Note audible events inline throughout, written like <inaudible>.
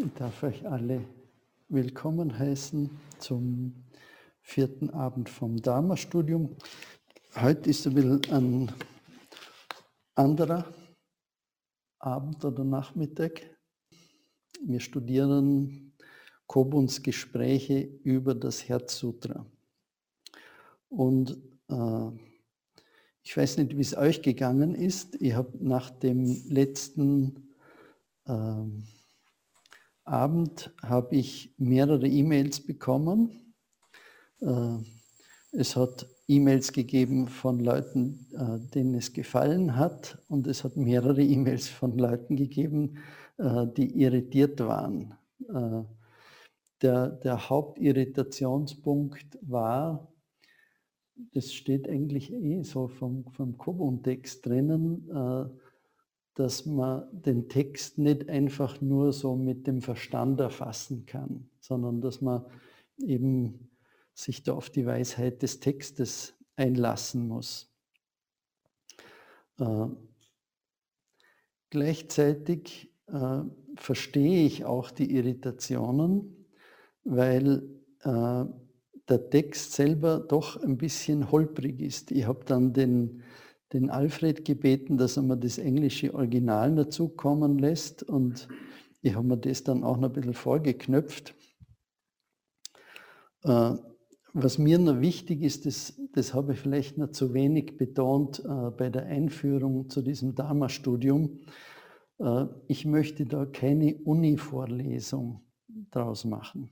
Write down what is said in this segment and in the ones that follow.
Ich darf euch alle willkommen heißen zum vierten Abend vom Dharma-Studium. Heute ist ein bisschen ein anderer Abend oder Nachmittag. Wir studieren Kobuns Gespräche über das Herzsutra. Und äh, ich weiß nicht, wie es euch gegangen ist. Ich habe nach dem letzten äh, Abend habe ich mehrere E-Mails bekommen. Äh, es hat E-Mails gegeben von Leuten, äh, denen es gefallen hat und es hat mehrere E-Mails von Leuten gegeben, äh, die irritiert waren. Der, der Hauptirritationspunkt war, das steht eigentlich eh so vom, vom Kobun-Text drinnen, dass man den Text nicht einfach nur so mit dem Verstand erfassen kann, sondern dass man eben sich da auf die Weisheit des Textes einlassen muss. Äh, gleichzeitig äh, verstehe ich auch die Irritationen, weil äh, der Text selber doch ein bisschen holprig ist. Ich habe dann den den Alfred gebeten, dass er mir das englische Original dazu kommen lässt und ich habe mir das dann auch noch ein bisschen vorgeknöpft. Äh, was mir noch wichtig ist, das, das habe ich vielleicht noch zu wenig betont äh, bei der Einführung zu diesem Dharma-Studium. Äh, ich möchte da keine Uni-Vorlesung draus machen.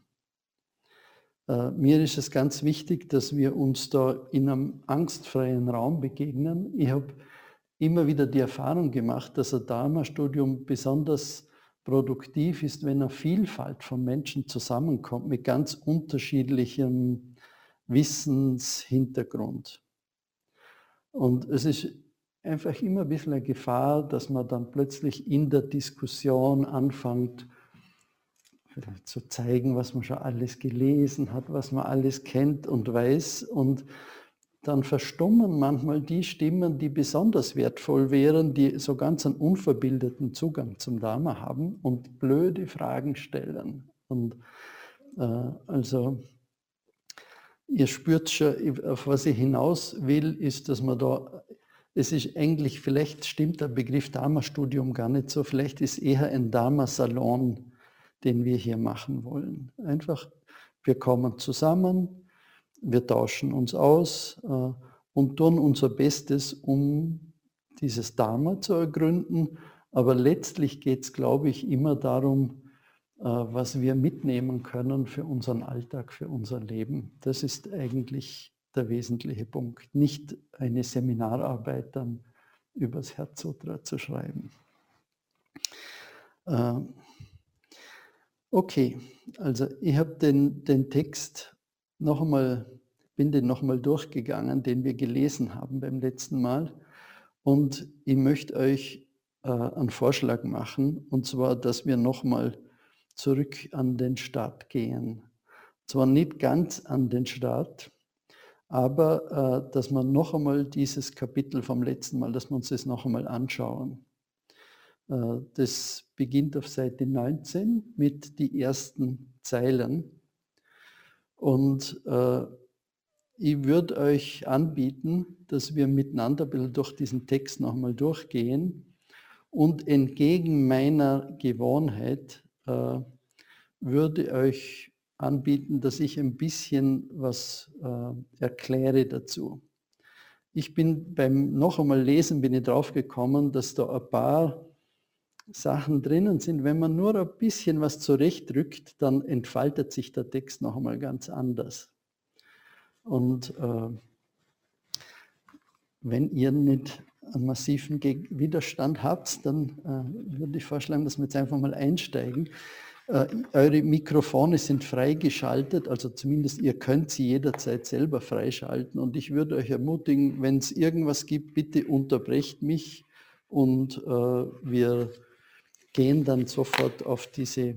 Äh, mir ist es ganz wichtig, dass wir uns da in einem angstfreien Raum begegnen. Ich habe immer wieder die Erfahrung gemacht, dass ein Dharma-Studium besonders produktiv ist, wenn eine Vielfalt von Menschen zusammenkommt mit ganz unterschiedlichem Wissenshintergrund. Und es ist einfach immer ein bisschen eine Gefahr, dass man dann plötzlich in der Diskussion anfängt, zu zeigen, was man schon alles gelesen hat, was man alles kennt und weiß. Und dann verstummen manchmal die Stimmen, die besonders wertvoll wären, die so ganz einen unverbildeten Zugang zum Dharma haben und blöde Fragen stellen. Und äh, also ihr spürt schon, auf was ich hinaus will, ist, dass man da, es ist eigentlich, vielleicht stimmt der Begriff Dharma-Studium gar nicht so, vielleicht ist eher ein Dharma-Salon den wir hier machen wollen. Einfach, wir kommen zusammen, wir tauschen uns aus äh, und tun unser Bestes, um dieses Dharma zu ergründen. Aber letztlich geht es, glaube ich, immer darum, äh, was wir mitnehmen können für unseren Alltag, für unser Leben. Das ist eigentlich der wesentliche Punkt. Nicht eine Seminararbeit dann übers Herzsutra zu schreiben. Äh, Okay, also ich habe den, den Text noch einmal, bin den noch einmal durchgegangen, den wir gelesen haben beim letzten Mal. Und ich möchte euch äh, einen Vorschlag machen, und zwar, dass wir noch mal zurück an den Start gehen. Zwar nicht ganz an den Start, aber äh, dass wir noch einmal dieses Kapitel vom letzten Mal, dass wir uns das noch einmal anschauen. Äh, das beginnt auf Seite 19 mit die ersten Zeilen. Und äh, ich würde euch anbieten, dass wir miteinander durch diesen Text nochmal durchgehen. Und entgegen meiner Gewohnheit äh, würde euch anbieten, dass ich ein bisschen was äh, erkläre dazu. Ich bin beim noch einmal Lesen bin ich drauf gekommen, dass da ein paar Sachen drinnen sind, wenn man nur ein bisschen was zurechtrückt, dann entfaltet sich der Text noch einmal ganz anders. Und äh, wenn ihr nicht einen massiven Widerstand habt, dann äh, würde ich vorschlagen, dass wir jetzt einfach mal einsteigen. Äh, eure Mikrofone sind freigeschaltet, also zumindest ihr könnt sie jederzeit selber freischalten. Und ich würde euch ermutigen, wenn es irgendwas gibt, bitte unterbrecht mich und äh, wir gehen dann sofort auf diese äh,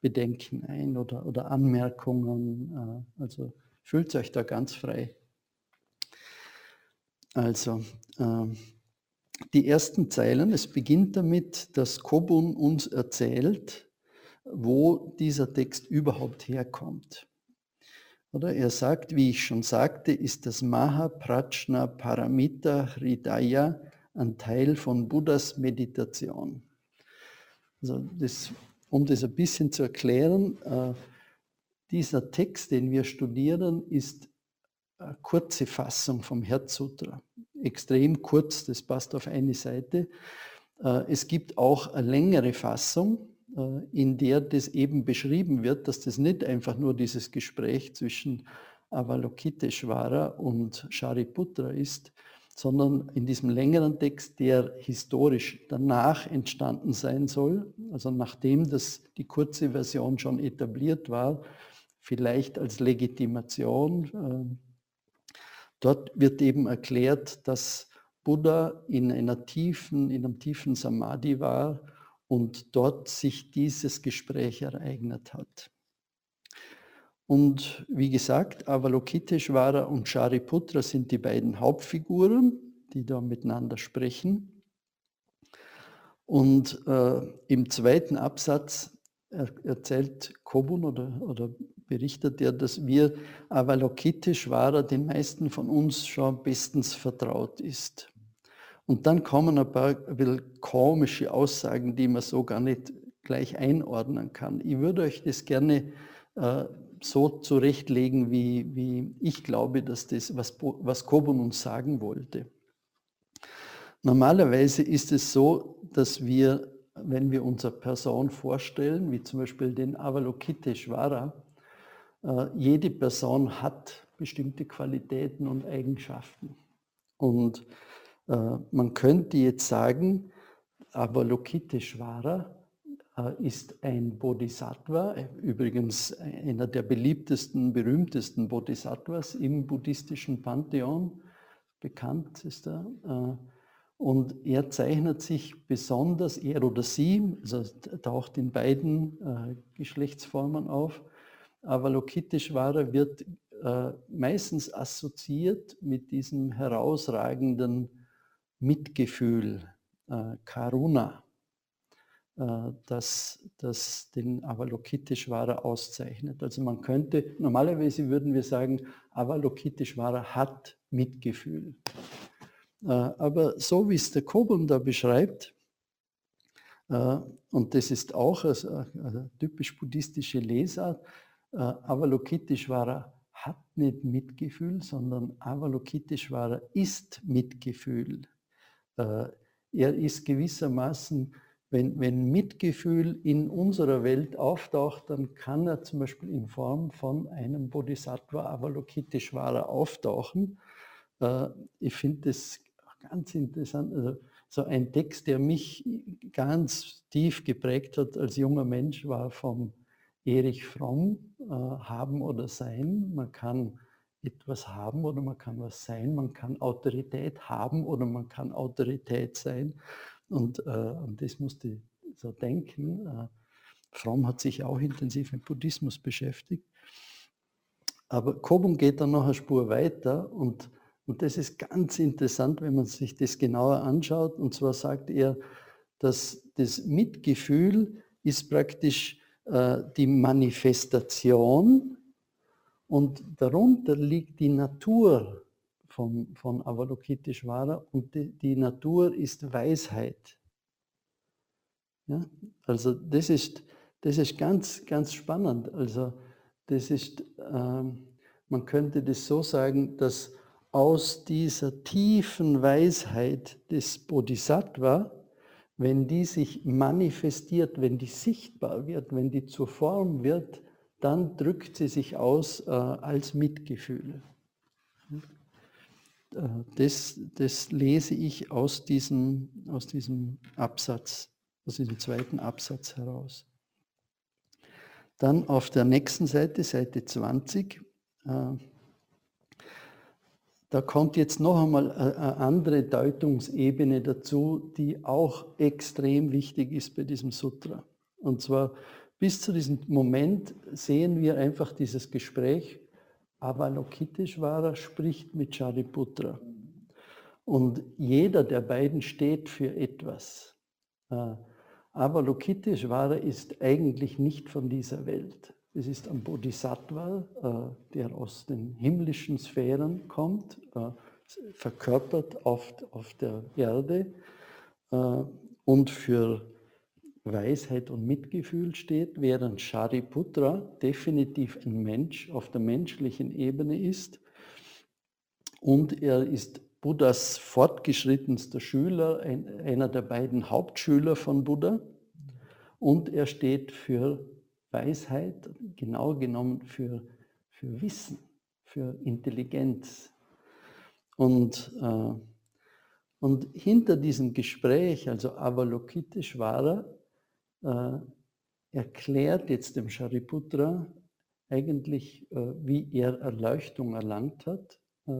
Bedenken ein oder, oder Anmerkungen. Äh, also fühlt euch da ganz frei. Also, äh, die ersten Zeilen, es beginnt damit, dass Kobun uns erzählt, wo dieser Text überhaupt herkommt. Oder er sagt, wie ich schon sagte, ist das Mahaprajna Paramita Hridaya ein Teil von Buddhas Meditation. Also das, um das ein bisschen zu erklären, äh, dieser Text, den wir studieren, ist eine kurze Fassung vom Herzsutra. Extrem kurz, das passt auf eine Seite. Äh, es gibt auch eine längere Fassung, äh, in der das eben beschrieben wird, dass das nicht einfach nur dieses Gespräch zwischen Avalokiteshvara und Shariputra ist, sondern in diesem längeren Text, der historisch danach entstanden sein soll, also nachdem das die kurze Version schon etabliert war, vielleicht als Legitimation. Äh, dort wird eben erklärt, dass Buddha in einer tiefen, in einem tiefen Samadhi war und dort sich dieses Gespräch ereignet hat. Und wie gesagt, Avalokiteshvara und Shariputra sind die beiden Hauptfiguren, die da miteinander sprechen. Und äh, im zweiten Absatz erzählt Kobun oder, oder berichtet er, dass wir Avalokiteshvara den meisten von uns schon bestens vertraut ist. Und dann kommen ein paar komische Aussagen, die man so gar nicht gleich einordnen kann. Ich würde euch das gerne äh, so zurechtlegen, wie, wie ich glaube, dass das, was, was Kobun uns sagen wollte. Normalerweise ist es so, dass wir, wenn wir unsere Person vorstellen, wie zum Beispiel den Avalokiteshvara, äh, jede Person hat bestimmte Qualitäten und Eigenschaften. Und äh, man könnte jetzt sagen, Avalokiteshvara ist ein Bodhisattva, übrigens einer der beliebtesten, berühmtesten Bodhisattvas im buddhistischen Pantheon, bekannt ist er. Äh, und er zeichnet sich besonders, er oder sie, also taucht in beiden Geschlechtsformen auf, Avalokiteshvara wird meistens assoziiert mit diesem herausragenden Mitgefühl, äh, Karuna, äh, das, das den Avalokiteshvara auszeichnet. Also man könnte, normalerweise würden wir sagen, Avalokiteshvara hat Mitgefühl. Äh, aber so wie es der Kobun da beschreibt, äh, und das ist auch eine typisch buddhistische Lesart, äh, Avalokiteshvara hat nicht Mitgefühl, sondern Avalokiteshvara ist Mitgefühl. Äh, er ist gewissermaßen, wenn, wenn Mitgefühl in unserer Welt auftaucht, dann kann er zum Beispiel in Form von einem Bodhisattva Avalokiteshvara auftauchen. Äh, ich finde das ganz interessant. Also so ein Text, der mich ganz tief geprägt hat als junger Mensch, war vom Erich Fromm, äh, Haben oder Sein. Man kann etwas haben oder man kann was sein, man kann Autorität haben oder man kann Autorität sein. Und äh, an das musste ich so denken. Äh, Fromm hat sich auch intensiv mit Buddhismus beschäftigt. Aber Kobun geht dann noch eine Spur weiter und, und das ist ganz interessant, wenn man sich das genauer anschaut. Und zwar sagt er, dass das Mitgefühl ist praktisch äh, die Manifestation und darunter liegt die Natur von, von Avalokiteshvara und die, die Natur ist Weisheit. Ja? Also das ist, das ist ganz, ganz spannend. Also das ist, ähm, man könnte das so sagen, dass aus dieser tiefen Weisheit des Bodhisattva, wenn die sich manifestiert, wenn die sichtbar wird, wenn die zur Form wird, dann drückt sie sich aus äh, als Mitgefühl. Äh, das, das, lese ich aus diesem, aus diesem Absatz, aus diesem zweiten Absatz heraus. Dann auf der nächsten Seite, Seite 20, äh, da kommt jetzt noch einmal eine andere Deutungsebene dazu, die auch extrem wichtig ist bei diesem Sutra. Und zwar bis zu diesem Moment sehen wir einfach dieses Gespräch. Avalokiteshvara spricht mit Shariputra. Und jeder der beiden steht für etwas. Avalokiteshvara ist eigentlich nicht von dieser Welt. Es ist ein Bodhisattva, äh, der aus den himmlischen Sphären kommt, äh, verkörpert auf, auf der Erde äh, und für Weisheit und Mitgefühl steht, während Shariputra definitiv ein Mensch auf der menschlichen Ebene ist und er ist Buddhas fortgeschrittenster Schüler, ein, einer der beiden Hauptschüler von Buddha und er steht für Weisheit, genau genommen für, für Wissen, für Intelligenz. Und, äh, und hinter diesem Gespräch, also Avalokiteshvara, äh, erklärt jetzt dem Shariputra eigentlich, äh, wie er Erleuchtung erlangt hat, äh,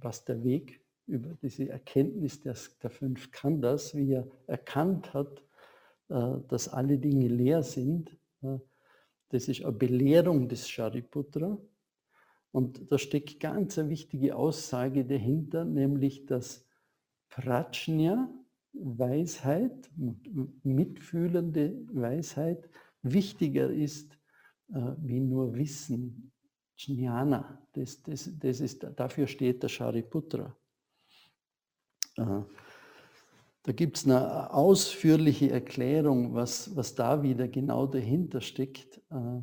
was der Weg über diese Erkenntnis der, der fünf Khandas, wie er erkannt hat, äh, dass alle Dinge leer sind. Äh, das ist eine Belehrung des Shariputra. Und da steckt ganz eine wichtige Aussage dahinter, nämlich dass Prajna, Weisheit, mitfühlende Weisheit, wichtiger ist äh, wie nur Wissen, Jnana. Das, das, das ist, dafür steht der Shariputra. Äh, da gibt es eine ausführliche Erklärung, was, was da wieder genau dahinter steckt. Äh,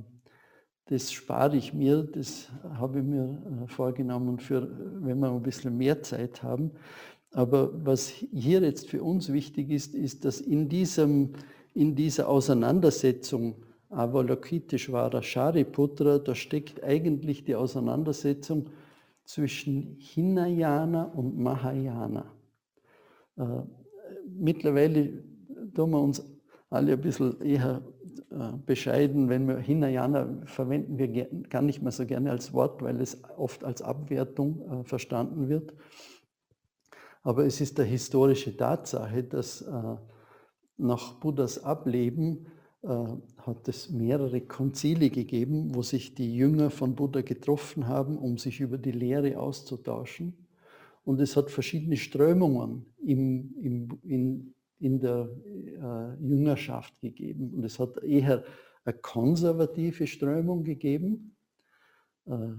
das spare ich mir, das habe ich mir äh, vorgenommen, für, wenn wir ein bisschen mehr Zeit haben. Aber was hier jetzt für uns wichtig ist, ist, dass in, diesem, in dieser Auseinandersetzung Avalokiteshvara Shariputra, da steckt eigentlich die Auseinandersetzung zwischen Hinayana und Mahayana. Äh, mittlerweile tun wir uns alle ein bisschen eher äh, bescheiden, wenn wir Hinayana verwenden wir gar nicht mehr so gerne als Wort, weil es oft als Abwertung äh, verstanden wird. Aber es ist eine historische Tatsache, dass äh, nach Buddhas Ableben hat es mehrere Konzile gegeben, wo sich die Jünger von Buddha getroffen haben, um sich über die Lehre auszutauschen. Und es hat verschiedene Strömungen im, im, in, in der äh, Jüngerschaft gegeben. Und es hat eher eine konservative Strömung gegeben, äh,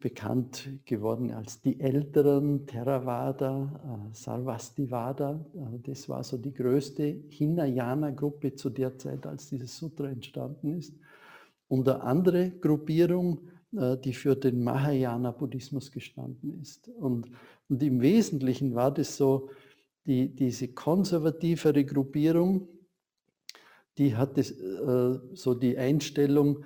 bekannt geworden als die Älteren, Theravada, äh, Sarvastivada. Äh, das war so die größte Hinayana-Gruppe zu der Zeit, als dieses Sutra entstanden ist. Und eine andere Gruppierung, äh, die für den Mahayana-Buddhismus gestanden ist. Und, und im Wesentlichen war das so, die, diese konservativere Gruppierung, die hatte äh, so die Einstellung,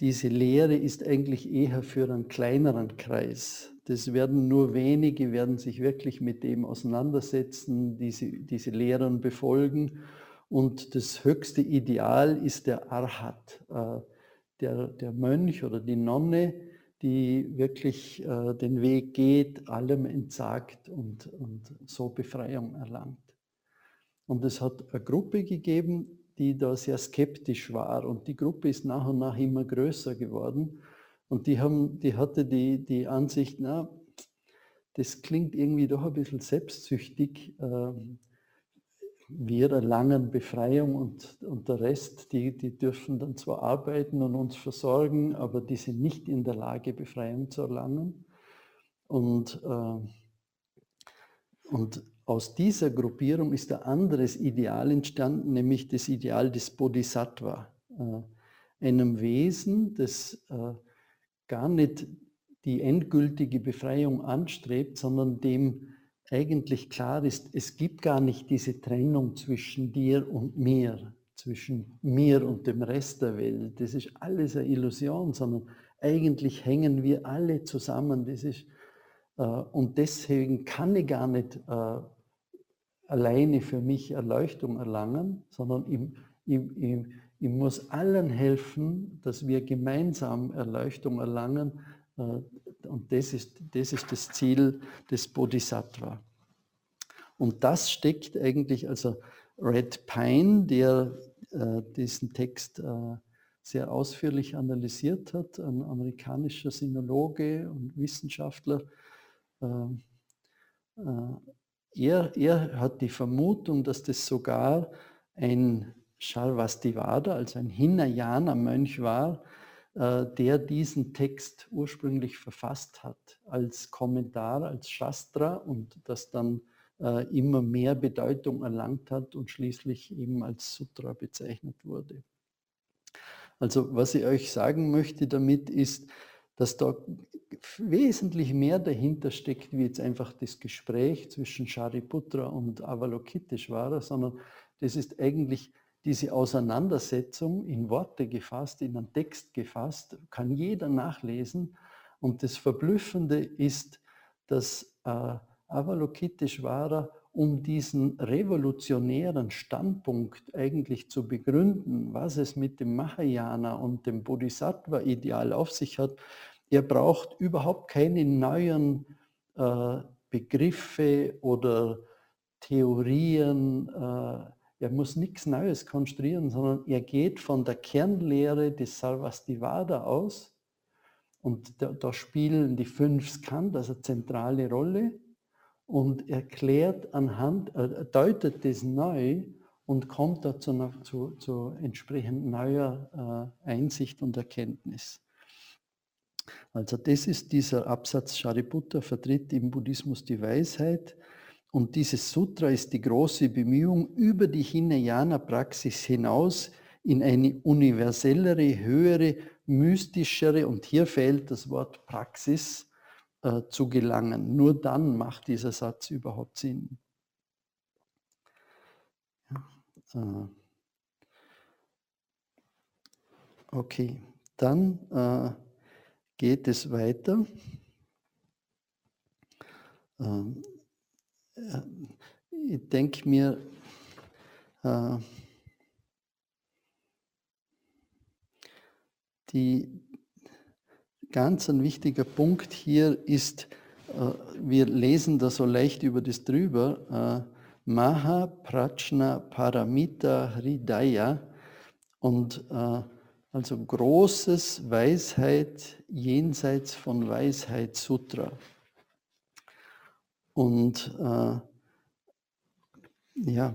diese Lehre ist eigentlich eher für einen kleineren Kreis. Das werden nur wenige, werden sich wirklich mit dem auseinandersetzen, diese, diese Lehren befolgen. Und das höchste Ideal ist der Arhat, äh, der, der Mönch oder die Nonne, die wirklich äh, den Weg geht, allem entsagt und, und so Befreiung erlangt. Und es hat eine Gruppe gegeben, die da sehr skeptisch war. Und die Gruppe ist nach und nach immer größer geworden. Und die, haben, die hatte die, die Ansicht, na, das klingt irgendwie doch ein bisschen selbstsüchtig. Ähm, wir erlangen Befreiung und, und der Rest, die, die dürfen dann zwar arbeiten und uns versorgen, aber die sind nicht in der Lage, Befreiung zu erlangen. Und, äh, und aus dieser Gruppierung ist ein anderes Ideal entstanden, nämlich das Ideal des Bodhisattva, äh, einem Wesen, das äh, gar nicht die endgültige Befreiung anstrebt, sondern dem eigentlich klar ist, es gibt gar nicht diese Trennung zwischen dir und mir, zwischen mir und dem Rest der Welt. Das ist alles eine Illusion, sondern eigentlich hängen wir alle zusammen. Das ist, äh, und deswegen kann ich gar nicht äh, alleine für mich Erleuchtung erlangen, sondern ich, ich, ich, ich muss allen helfen, dass wir gemeinsam Erleuchtung erlangen äh, und das ist, das ist das Ziel des Bodhisattva. Und das steckt eigentlich, also Red Pine, der äh, diesen Text äh, sehr ausführlich analysiert hat, ein amerikanischer Sinologe und Wissenschaftler, äh, äh er, er hat die Vermutung, dass das sogar ein Sharvastivada, also ein Hinayana-Mönch war, äh, der diesen Text ursprünglich verfasst hat als Kommentar, als Shastra und das dann äh, immer mehr Bedeutung erlangt hat und schließlich eben als Sutra bezeichnet wurde. Also was ich euch sagen möchte damit ist, dass da wesentlich mehr dahinter steckt, wie jetzt einfach das Gespräch zwischen Shariputra und Avalokiteshvara, sondern das ist eigentlich diese Auseinandersetzung in Worte gefasst, in einen Text gefasst, kann jeder nachlesen. Und das Verblüffende ist, dass äh, Avalokiteshvara, um diesen revolutionären Standpunkt eigentlich zu begründen, was es mit dem Mahayana und dem Bodhisattva-Ideal auf sich hat, er braucht überhaupt keine neuen äh, Begriffe oder Theorien. Äh, er muss nichts Neues konstruieren, sondern er geht von der Kernlehre des Sarvastivada aus. Und da, da spielen die fünf Skandhas eine zentrale Rolle und erklärt anhand, äh, deutet das neu und kommt da zu, zu, zu entsprechend neuer äh, Einsicht und Erkenntnis. Also das ist dieser Absatz, Shariputra vertritt im Buddhismus die Weisheit und dieses Sutra ist die große Bemühung, über die Hinayana-Praxis hinaus in eine universellere, höhere, mystischere, und hier fehlt das Wort Praxis, äh, zu gelangen. Nur dann macht dieser Satz überhaupt Sinn. Äh, okay, dann äh, geht es weiter. Ähm, äh, ich denke mir, die, ganz ein wichtiger Punkt hier ist, äh, wir lesen da so leicht über das drüber, Maha Prachna Paramita Hridaya und also großes Weisheit jenseits von Weisheit Sutra. Und äh, ja,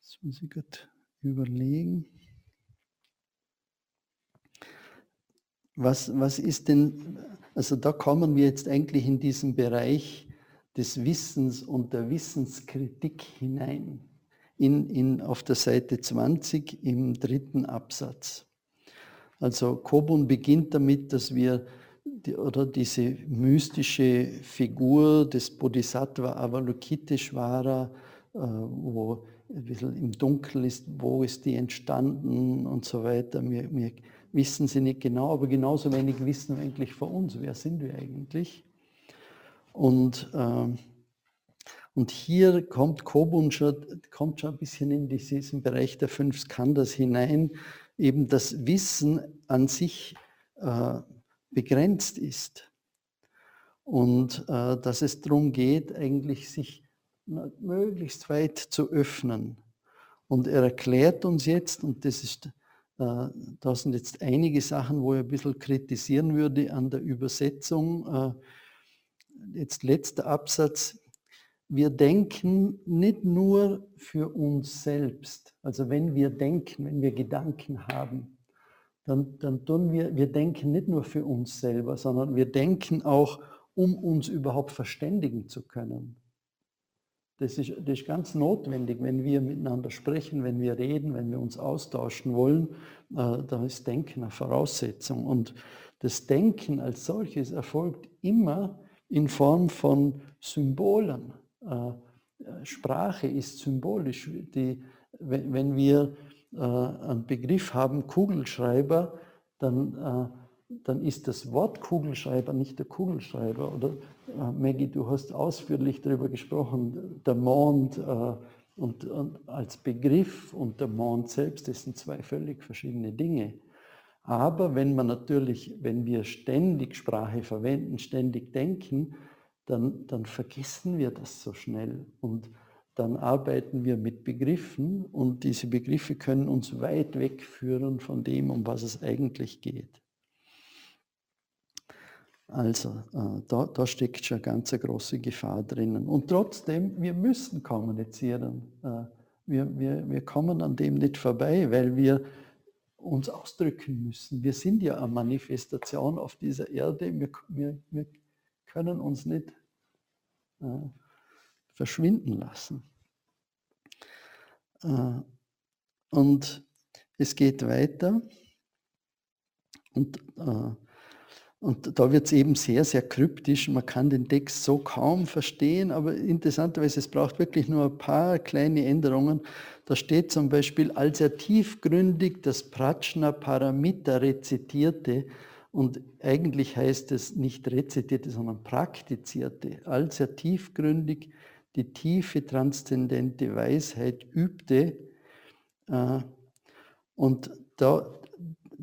jetzt muss ich gerade überlegen. Was, was ist denn, also da kommen wir jetzt eigentlich in diesen Bereich des Wissens und der Wissenskritik hinein, in, in, auf der Seite 20 im dritten Absatz. Also Kobun beginnt damit, dass wir die, oder diese mystische Figur des Bodhisattva Avalokiteshvara, äh, wo ein bisschen im Dunkeln ist, wo ist die entstanden und so weiter. Wir, wir wissen sie nicht genau, aber genauso wenig wissen wir eigentlich von uns. Wer sind wir eigentlich? Und, äh, und hier kommt Kobun schon, kommt schon ein bisschen in diesen Bereich der fünf Skandhas hinein, eben das Wissen an sich äh, begrenzt ist. Und äh, dass es darum geht, eigentlich sich möglichst weit zu öffnen. Und er erklärt uns jetzt, und das ist, äh, da sind jetzt einige Sachen, wo er ein bisschen kritisieren würde an der Übersetzung. Äh, jetzt letzter Absatz. Wir denken nicht nur für uns selbst. Also wenn wir denken, wenn wir Gedanken haben, dann, dann tun wir, wir denken nicht nur für uns selber, sondern wir denken auch, um uns überhaupt verständigen zu können. Das ist, das ist ganz notwendig, wenn wir miteinander sprechen, wenn wir reden, wenn wir uns austauschen wollen, äh, dann ist Denken eine Voraussetzung. Und das Denken als solches erfolgt immer in Form von Symbolen. Äh, Sprache ist symbolisch. Die, wenn, wir äh, einen Begriff haben, Kugelschreiber, dann, äh, dann ist das Wort Kugelschreiber nicht der Kugelschreiber. Oder äh, Maggie, du hast ausführlich darüber gesprochen, der Mond äh, und, und, als Begriff und der Mond selbst, das sind zwei völlig verschiedene Dinge. Aber wenn man natürlich, wenn wir ständig Sprache verwenden, ständig denken, dann, dann vergessen wir das so schnell. Und dann arbeiten wir mit Begriffen und diese Begriffe können uns weit wegführen von dem, um was es eigentlich geht. Also äh, da, da steckt schon eine ganz große Gefahr drinnen. Und trotzdem, wir müssen kommunizieren. Äh, wir, wir, wir kommen an dem nicht vorbei, weil wir uns ausdrücken müssen. Wir sind ja eine Manifestation auf dieser Erde. Wir, wir, wir können uns nicht äh, verschwinden lassen. Äh, und es geht weiter. Und äh, und da wird es eben sehr, sehr kryptisch. Man kann den Text so kaum verstehen, aber interessanterweise, es braucht wirklich nur ein paar kleine Änderungen. Da steht zum Beispiel, als er tiefgründig das Prajna Paramita rezitierte, und eigentlich heißt es nicht rezitierte, sondern praktizierte, als er tiefgründig die tiefe transzendente Weisheit übte. Äh, und da,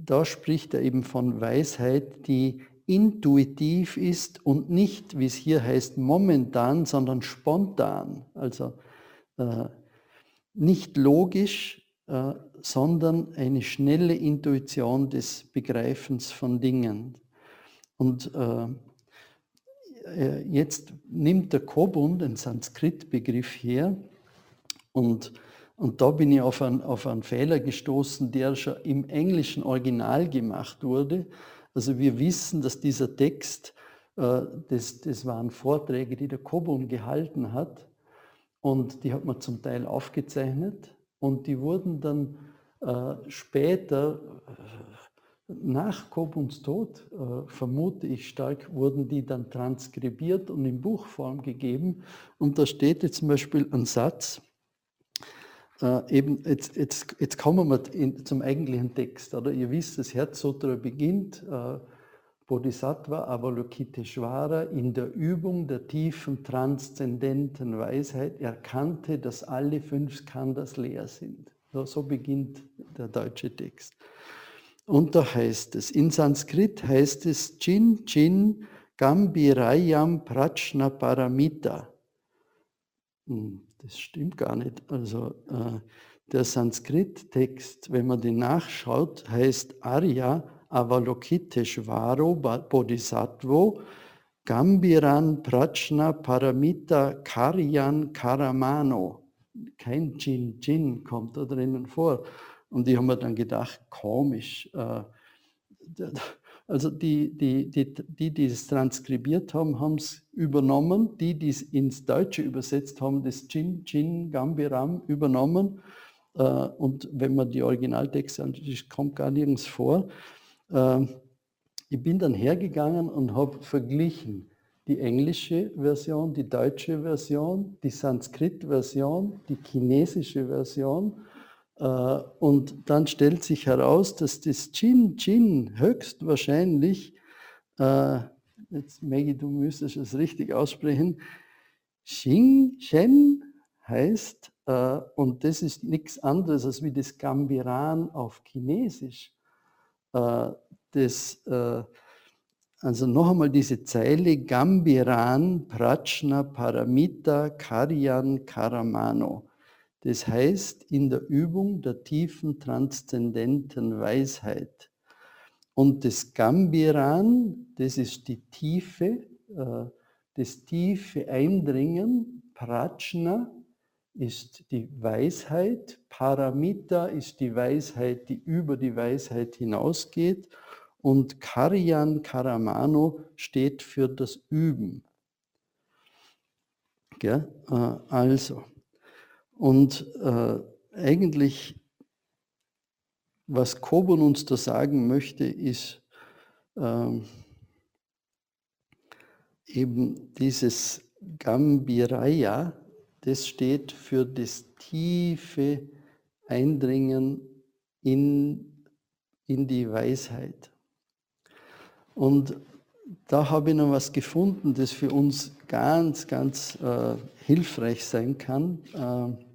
da spricht er eben von Weisheit, die intuitiv ist und nicht, wie es hier heißt, momentan, sondern spontan. Also äh, nicht logisch, äh, sondern eine schnelle Intuition des Begreifens von Dingen. Und äh, äh jetzt nimmt der Kobun den Sanskrit-Begriff her und und da bin ich auf einen, auf einen Fehler gestoßen, der schon im englischen Original gemacht wurde. Also wir wissen, dass dieser Text, äh, das, das waren Vorträge, die der Kobun gehalten hat. Und die hat man zum Teil aufgezeichnet. Und die wurden dann äh, später, äh, nach Kobuns Tod, äh, vermute ich stark, wurden die dann transkribiert und in Buchform gegeben. Und da steht jetzt zum Beispiel ein Satz, äh, eben, jetzt, jetzt, jetzt kommen wir in, zum eigentlichen Text. Oder? Ihr wisst, das Herzsutra beginnt, äh, Bodhisattva Avalokiteshvara in der Übung der tiefen transzendenten Weisheit erkannte, dass alle fünf Skandhas leer sind. So, so beginnt der deutsche Text. Und da heißt es, in Sanskrit heißt es Chin Chin Gambirayam Prachna Paramita. Das stimmt gar nicht. Also äh, der Sanskrit-Text, wenn man den nachschaut, heißt Arya Avalokiteshvaro Bodhisattvo Gambiran Prachna Paramita Karyan Karamano. Kein Jin Jin kommt da drinnen vor. Und ich habe mir dann gedacht, komisch. Äh, also die, die, die, die, die es transkribiert haben, haben es übernommen. Die, die es ins Deutsche übersetzt haben, das Chin, Chin, Gambiram übernommen. Äh, und wenn man die Originaltexte anschaut, kommt gar nirgends vor. Äh, ich bin dann hergegangen und habe verglichen die englische Version, die deutsche Version, die Sanskrit-Version, die chinesische Version und dann stellt sich heraus, dass das Jin Jin höchstwahrscheinlich, äh, jetzt Maggie, du müsstest es richtig aussprechen, Xing Shen heißt, äh, und das ist nichts anderes als wie das Gambiran auf Chinesisch. Das, also noch einmal diese Zeile Gambiran Prachna Paramita Karyan Karamano. Das heißt, in der Übung der tiefen transzendenten Weisheit. Und das Gambiran, das ist die Tiefe, äh, das tiefe Eindringen, Prajna ist die Weisheit, Paramita ist die Weisheit, die über die Weisheit hinausgeht und Karyan Karamano steht für das Üben. Äh, also, und äh, eigentlich, was Kobun uns da sagen möchte, ist äh, eben dieses Gambiraya, das steht für das tiefe Eindringen in, in die Weisheit. Und da habe ich noch was gefunden, das für uns ganz, ganz äh, hilfreich sein kann. Äh,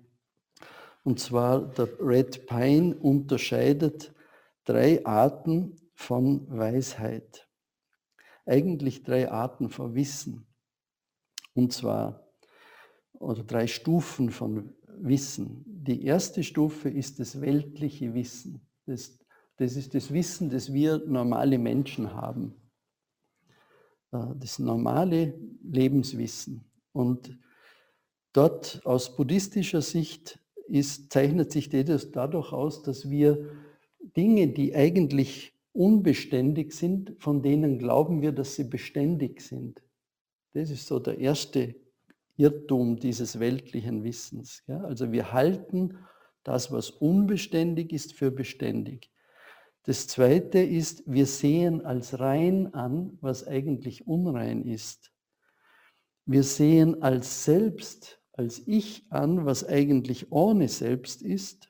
und zwar der Red Pine unterscheidet drei Arten von Weisheit. Eigentlich drei Arten von Wissen. Und zwar, oder drei Stufen von Wissen. Die erste Stufe ist das weltliche Wissen. Das, das ist das Wissen, das wir normale Menschen haben. das normale Lebenswissen. Und dort aus buddhistischer Sicht ist, zeichnet sich das dadurch aus, dass wir Dinge, die eigentlich unbeständig sind, von denen glauben wir, dass sie beständig sind. Das ist so der erste Irrtum dieses weltlichen Wissens. Ja? Also wir halten das, was unbeständig ist, für beständig. Das zweite ist, wir sehen als rein an, was eigentlich unrein ist. Wir sehen als selbst, als ich an, was eigentlich ohne selbst ist.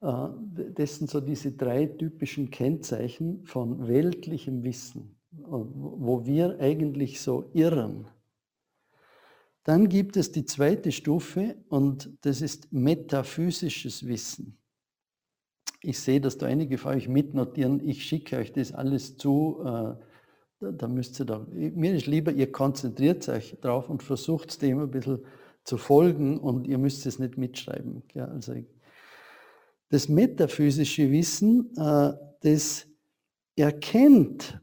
Äh, das sind so diese drei typischen Kennzeichen von weltlichem Wissen, wo wir eigentlich so irren. Dann gibt es die zweite Stufe und das ist metaphysisches Wissen. Ich sehe, dass da einige von euch mitnotieren. Ich schicke euch das alles zu. Da, da müsst ihr da. Mir ist lieber, ihr konzentriert euch drauf und versucht dem ein bisschen zu folgen und ihr müsst es nicht mitschreiben. Ja, also das metaphysische Wissen, äh, das erkennt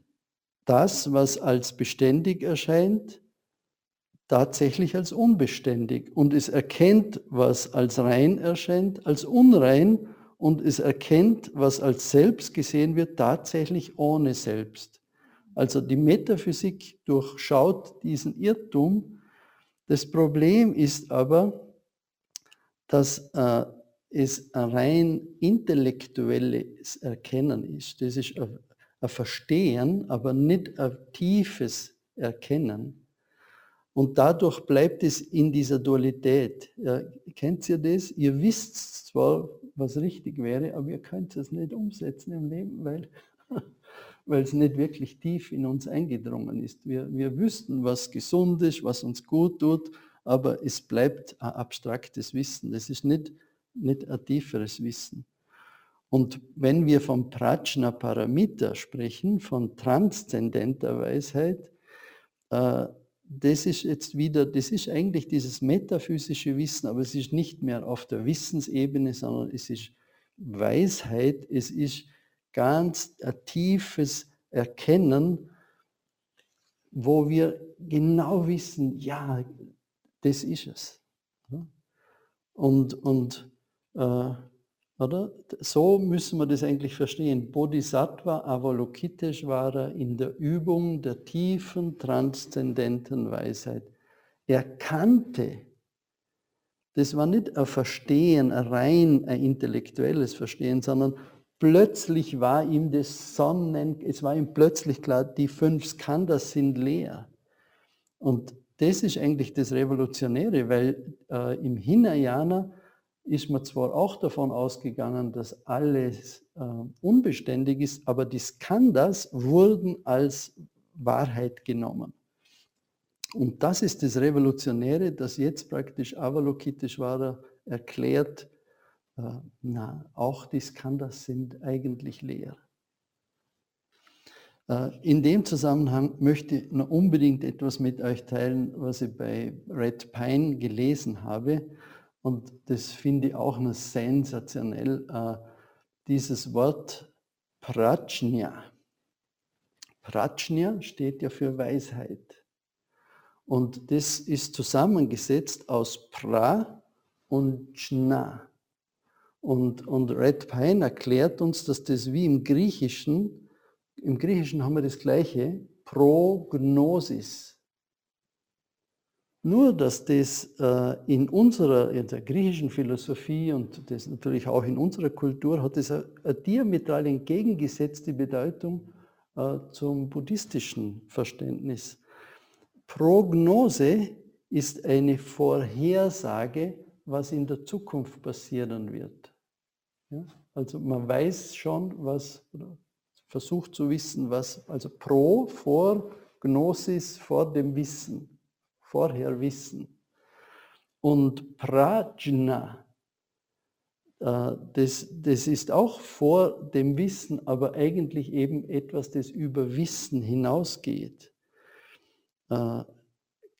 das, was als beständig erscheint, tatsächlich als unbeständig. Und es erkennt, was als rein erscheint, als unrein. Und es erkennt, was als selbst gesehen wird, tatsächlich ohne selbst. Also die Metaphysik durchschaut diesen Irrtum. Das Problem ist aber, dass äh, es ein rein intellektuelles Erkennen ist. Das ist ein, ein Verstehen, aber nicht ein tiefes Erkennen. Und dadurch bleibt es in dieser Dualität. Ja, kennt ihr das? Ihr wisst zwar, was richtig wäre, aber ihr könnt es nicht umsetzen im Leben, weil, weil es nicht wirklich tief in uns eingedrungen ist. Wir, wir wüssten, was gesund ist, was uns gut tut, aber es bleibt ein abstraktes Wissen. Das ist nicht, nicht ein tieferes Wissen. Und wenn wir vom Prajna Paramita sprechen, von transzendenter Weisheit, äh, das ist jetzt wieder, das ist eigentlich dieses metaphysische Wissen, aber es ist nicht mehr auf der Wissensebene, sondern es ist Weisheit, es ist ganz ein tiefes Erkennen, wo wir genau wissen, ja, das ist es. Und, und äh, oder? So müssen wir das eigentlich verstehen. Bodhisattva Avalokiteshvara in der Übung der tiefen, transzendenten Weisheit. Er kannte, das war nicht ein Verstehen, ein rein ein intellektuelles Verstehen, sondern plötzlich war ihm das Sonnen, es war ihm plötzlich klar, die fünf Skandhas sind leer. Und das ist eigentlich das Revolutionäre, weil äh, im Hinayana ist man zwar auch davon ausgegangen, dass alles äh, unbeständig ist, aber die Skandhas wurden als Wahrheit genommen. Und das ist das Revolutionäre, dass jetzt praktisch Avalokiteshvara erklärt, na, auch die Skandhas sind eigentlich leer. Äh, in dem Zusammenhang möchte ich noch unbedingt etwas mit euch teilen, was ich bei Red Pine gelesen habe. Und das finde ich auch noch sensationell, äh, dieses Wort Prajna. Prajna steht ja für Weisheit. Und das ist zusammengesetzt aus Pra und Jna. Und, und Red Pine erklärt uns, dass das wie im Griechischen, im Griechischen haben wir das gleiche, Prognosis. Nur, dass das äh, in unserer, in der griechischen Philosophie und das natürlich auch in unserer Kultur hat es eine, eine diametral entgegengesetzte Bedeutung äh, zum buddhistischen Verständnis. Prognose ist eine Vorhersage, was in der Zukunft passieren wird. Ja? Also man weiß schon, was, versucht zu wissen, was, also pro, vor, Gnosis, vor dem Wissen vorher wissen. Und Prajna, äh, das, das ist auch vor dem Wissen, aber eigentlich eben etwas, das über Wissen hinausgeht. Äh,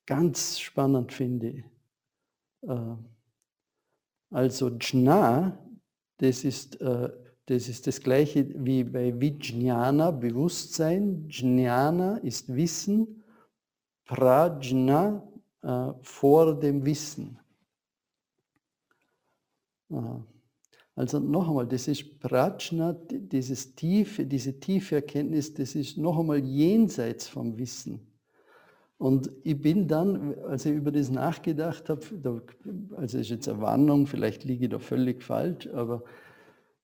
ganz spannend finde ich. Äh, also Jna, das ist Das ist das gleiche wie bei Vijnana, Bewusstsein. Jnana ist Wissen, Prajna äh, vor dem Wissen. Also noch einmal, das ist Prajna, dieses tiefe, diese tiefe Erkenntnis, das ist noch einmal jenseits vom Wissen. Und ich bin dann, als ich über das nachgedacht habe, da, also ist jetzt eine Warnung, vielleicht liege ich da völlig falsch, aber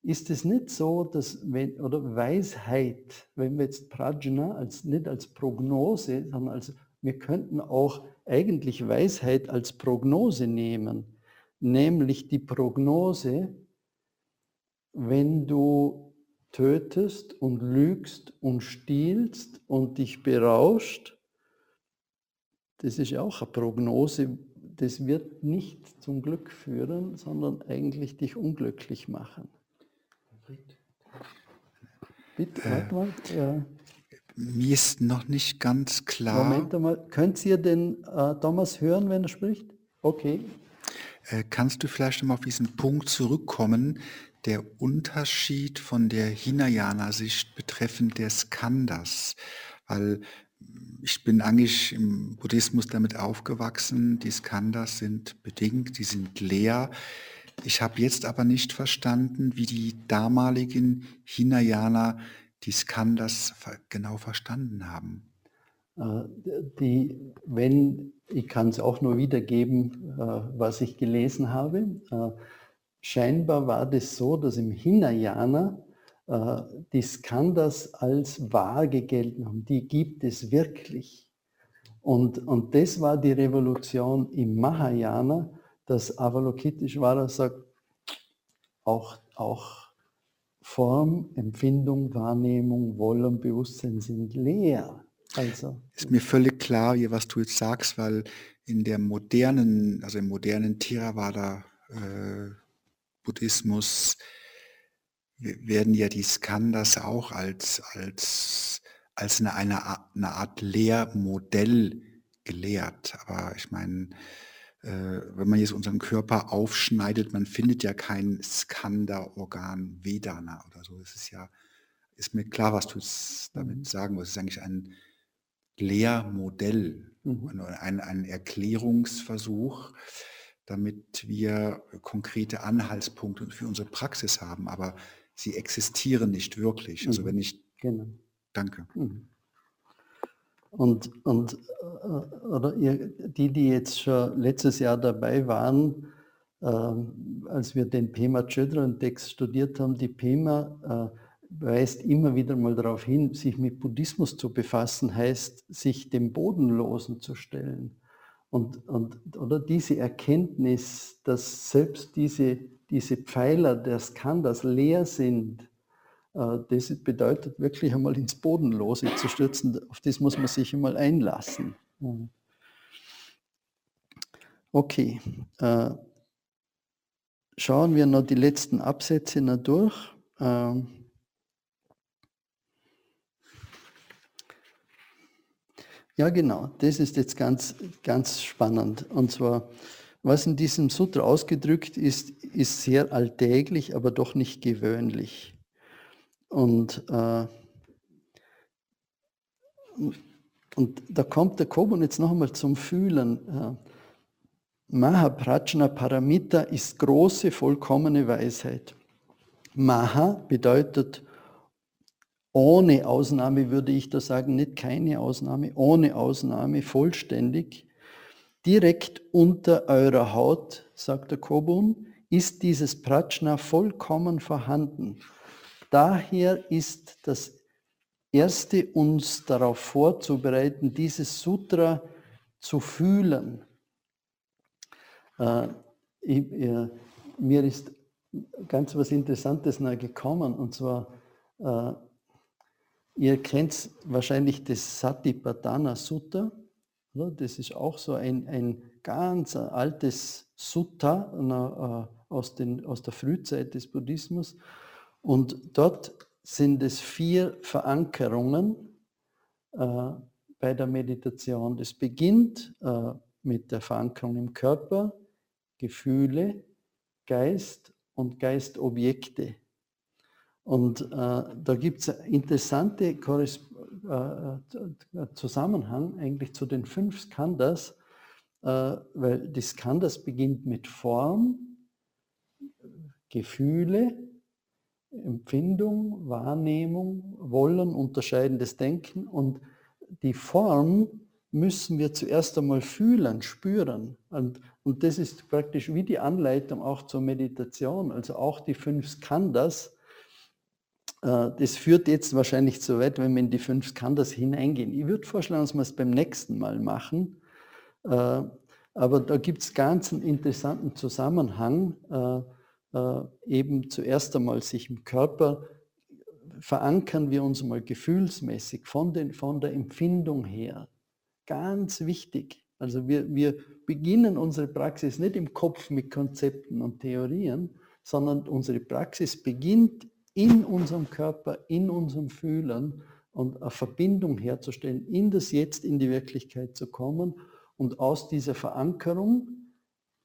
ist es nicht so, dass wenn, oder Weisheit, wenn wir jetzt Prajna als, nicht als Prognose, sondern als, wir könnten auch eigentlich Weisheit als Prognose nehmen, nämlich die Prognose, wenn du tötest und lügst und stiehlst und dich berauscht, das ist ja auch eine Prognose, das wird nicht zum Glück führen, sondern eigentlich dich unglücklich machen. Bitte, warte mal. Ja. Mir ist noch nicht ganz klar. Moment einmal, könnt ihr den äh, Thomas hören, wenn er spricht? Okay. Äh, kannst du vielleicht noch auf diesen Punkt zurückkommen, der Unterschied von der Hinayana-Sicht betreffend des Skandhas? Weil ich bin eigentlich im Buddhismus damit aufgewachsen, die Skandhas sind bedingt, die sind leer. Ich habe jetzt aber nicht verstanden, wie die damaligen Hinayana die Skandhas genau verstanden haben. Äh, die, wenn, ich kann es auch nur wiedergeben, äh, was ich gelesen habe. Äh, scheinbar war das so, dass im Hinayana die Skandhas als vage gelten haben. Die gibt es wirklich. Und, und das war die Revolution im Mahayana, dass Avalokiteshvara sagt, auch, auch Form, Empfindung, Wahrnehmung, Wollen, Bewusstsein sind leer. Also. Ist mir völlig klar, was du jetzt sagst, weil in der modernen, also im modernen Theravada äh, Buddhismus werden ja die Skandhas auch als, als, als eine, eine, eine Art Lehrmodell gelehrt. Aber ich meine, äh, wenn man jetzt unseren Körper aufschneidet, man findet ja kein Skanda-Organ Vedana oder so. Es ist ja, ist mir klar, was du damit sagen willst. Es ist eigentlich ein Lehrmodell, mhm. ein, ein Erklärungsversuch, damit wir konkrete Anhaltspunkte für unsere Praxis haben. Aber sie existieren nicht wirklich. Also mhm. wenn ich. Genau. Danke. Mhm. Und, und äh, oder ihr, die, die jetzt schon letztes Jahr dabei waren, äh, als wir den Pema Chödran-Text studiert haben, die Pema äh, weist immer wieder mal darauf hin, sich mit Buddhismus zu befassen, heißt, sich dem Bodenlosen zu stellen. Und, und oder diese Erkenntnis, dass selbst diese, diese Pfeiler der Skandhas leer sind, äh, das bedeutet wirklich einmal ins Bodenlose zu stürzen. Auf das muss man sich einmal einlassen. Okay. Äh, schauen wir noch die letzten Absätze noch durch. Ähm, ja, genau. Das ist jetzt ganz, ganz spannend. Und zwar, was in diesem Sutra ausgedrückt ist, ist sehr alltäglich, aber doch nicht gewöhnlich. Und, äh, und da kommt der Kobun jetzt noch einmal zum Fühlen. Äh, Mahaprajna Paramita ist große, vollkommene Weisheit. Maha bedeutet ohne Ausnahme, würde ich da sagen, nicht keine Ausnahme, ohne Ausnahme, vollständig. Direkt unter eurer Haut, sagt der Kobun, ist dieses Prajna vollkommen vorhanden. Daher ist das Erste, uns darauf vorzubereiten, dieses Sutra zu fühlen. Äh, ich, äh, mir ist ganz was Interessantes noch gekommen, und zwar, äh, ihr kennt wahrscheinlich das Satipatthana Sutta? Das ist auch so ein, ein ganz altes Sutta äh, aus, den, aus der Frühzeit des Buddhismus. Und dort sind es vier Verankerungen äh, bei der Meditation. Das beginnt äh, mit der Verankerung im Körper, Gefühle, Geist und Geistobjekte. Und äh, da gibt es interessante Korres äh, Zusammenhang eigentlich zu den fünf Skandhas, äh, weil die Skandhas beginnt mit Form, Gefühle, Empfindung, Wahrnehmung, Wollen, unterscheidendes Denken und die Form müssen wir zuerst einmal fühlen, spüren. Und, und das ist praktisch wie die Anleitung auch zur Meditation, also auch die fünf Skandhas. Äh, das führt jetzt wahrscheinlich zu weit, wenn wir in die fünf Skandhas hineingehen. Ich würde vorschlagen, dass wir es beim nächsten Mal machen. Äh, aber da gibt es ganz einen interessanten Zusammenhang, äh, eben zuerst einmal sich im Körper verankern wir uns mal gefühlsmäßig von, den, von der Empfindung her. Ganz wichtig. Also wir, wir beginnen unsere Praxis nicht im Kopf mit Konzepten und Theorien, sondern unsere Praxis beginnt in unserem Körper, in unserem Fühlen und eine Verbindung herzustellen, in das Jetzt, in die Wirklichkeit zu kommen und aus dieser Verankerung,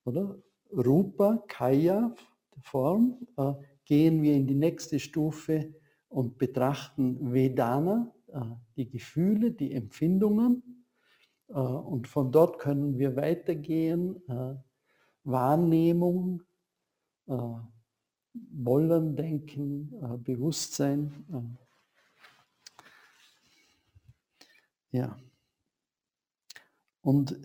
oder? Rupa, Kaya, Form, äh, gehen wir in die nächste Stufe und betrachten Vedana, äh, die Gefühle, die Empfindungen. Äh, und von dort können wir weitergehen, äh, Wahrnehmung, Wollen, Denken, Bewusstsein. Ja. Und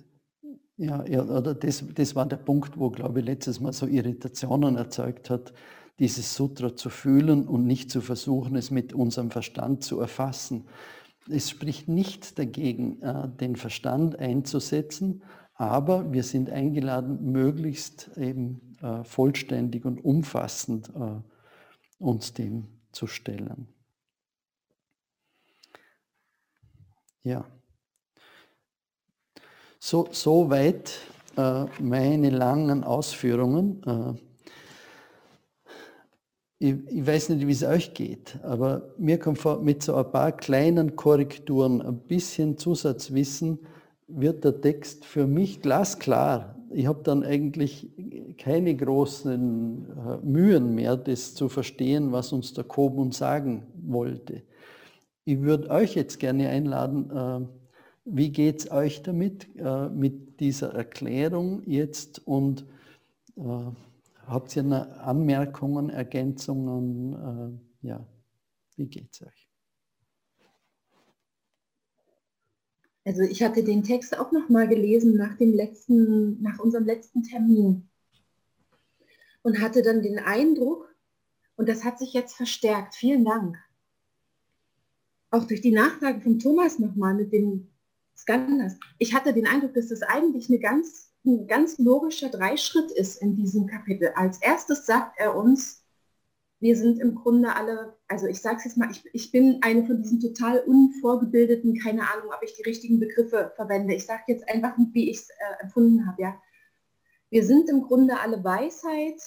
ja, ja oder das, das war der Punkt, wo, glaube ich, letztes Mal so Irritationen erzeugt hat, dieses Sutra zu fühlen und nicht zu versuchen, es mit unserem Verstand zu erfassen. Es spricht nichts dagegen, äh, den Verstand einzusetzen, aber wir sind eingeladen, möglichst eben äh, vollständig und umfassend äh, uns dem zu stellen. Ja. So, soweit meine langen Ausführungen ich, ich, weiß nicht, wie es euch geht, aber mir kommt vor, mit so ein paar kleinen Korrekturen, ein bisschen Zusatzwissen, wird der Text für mich glasklar. Ich habe dann eigentlich keine großen äh, Mühen mehr, das zu verstehen, was uns der Kobun sagen wollte. Ich würde euch jetzt gerne einladen, äh, wie geht es euch damit, äh, mit dieser Erklärung jetzt und Habt ihr Anmerkungen, Ergänzungen? Ja, wie geht es euch? Also ich hatte den Text auch noch mal gelesen nach dem letzten, nach unserem letzten Termin und hatte dann den Eindruck, und das hat sich jetzt verstärkt, vielen Dank, auch durch die Nachfrage von Thomas nochmal mit dem Skandals. Ich hatte den Eindruck, dass das eigentlich eine ganz ein ganz logischer Dreischritt ist in diesem Kapitel. Als erstes sagt er uns, wir sind im Grunde alle, also ich sage es jetzt mal, ich, ich bin eine von diesen total unvorgebildeten, keine Ahnung, ob ich die richtigen Begriffe verwende. Ich sage jetzt einfach, wie ich es äh, empfunden habe. Ja. Wir sind im Grunde alle Weisheit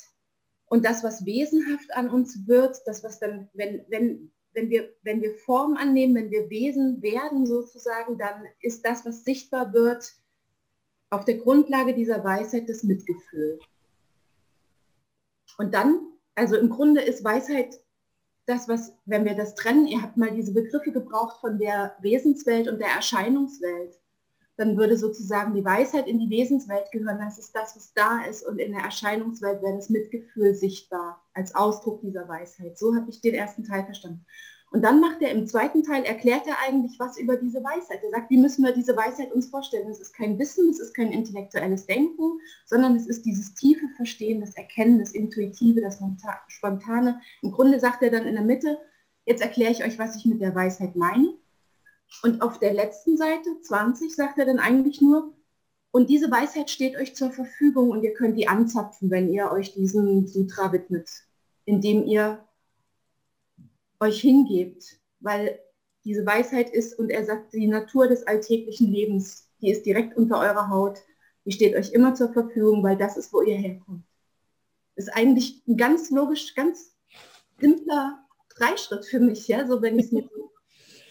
und das, was wesenhaft an uns wird, das, was dann, wenn, wenn, wenn, wir, wenn wir Form annehmen, wenn wir Wesen werden sozusagen, dann ist das, was sichtbar wird, auf der Grundlage dieser Weisheit das Mitgefühl. Und dann, also im Grunde ist Weisheit das, was, wenn wir das trennen, ihr habt mal diese Begriffe gebraucht von der Wesenswelt und der Erscheinungswelt, dann würde sozusagen die Weisheit in die Wesenswelt gehören, das ist das, was da ist, und in der Erscheinungswelt wäre das Mitgefühl sichtbar als Ausdruck dieser Weisheit. So habe ich den ersten Teil verstanden. Und dann macht er im zweiten Teil, erklärt er eigentlich was über diese Weisheit. Er sagt, wie müssen wir diese Weisheit uns vorstellen? Es ist kein Wissen, es ist kein intellektuelles Denken, sondern es ist dieses tiefe Verstehen, das Erkennen, das Intuitive, das Spontane. Im Grunde sagt er dann in der Mitte, jetzt erkläre ich euch, was ich mit der Weisheit meine. Und auf der letzten Seite, 20, sagt er dann eigentlich nur, und diese Weisheit steht euch zur Verfügung und ihr könnt die anzapfen, wenn ihr euch diesem Sutra widmet, indem ihr euch hingebt, weil diese Weisheit ist, und er sagt, die Natur des alltäglichen Lebens, die ist direkt unter eurer Haut, die steht euch immer zur Verfügung, weil das ist, wo ihr herkommt. Das ist eigentlich ein ganz logisch, ganz simpler Dreischritt für mich, ja, so wenn ich es mir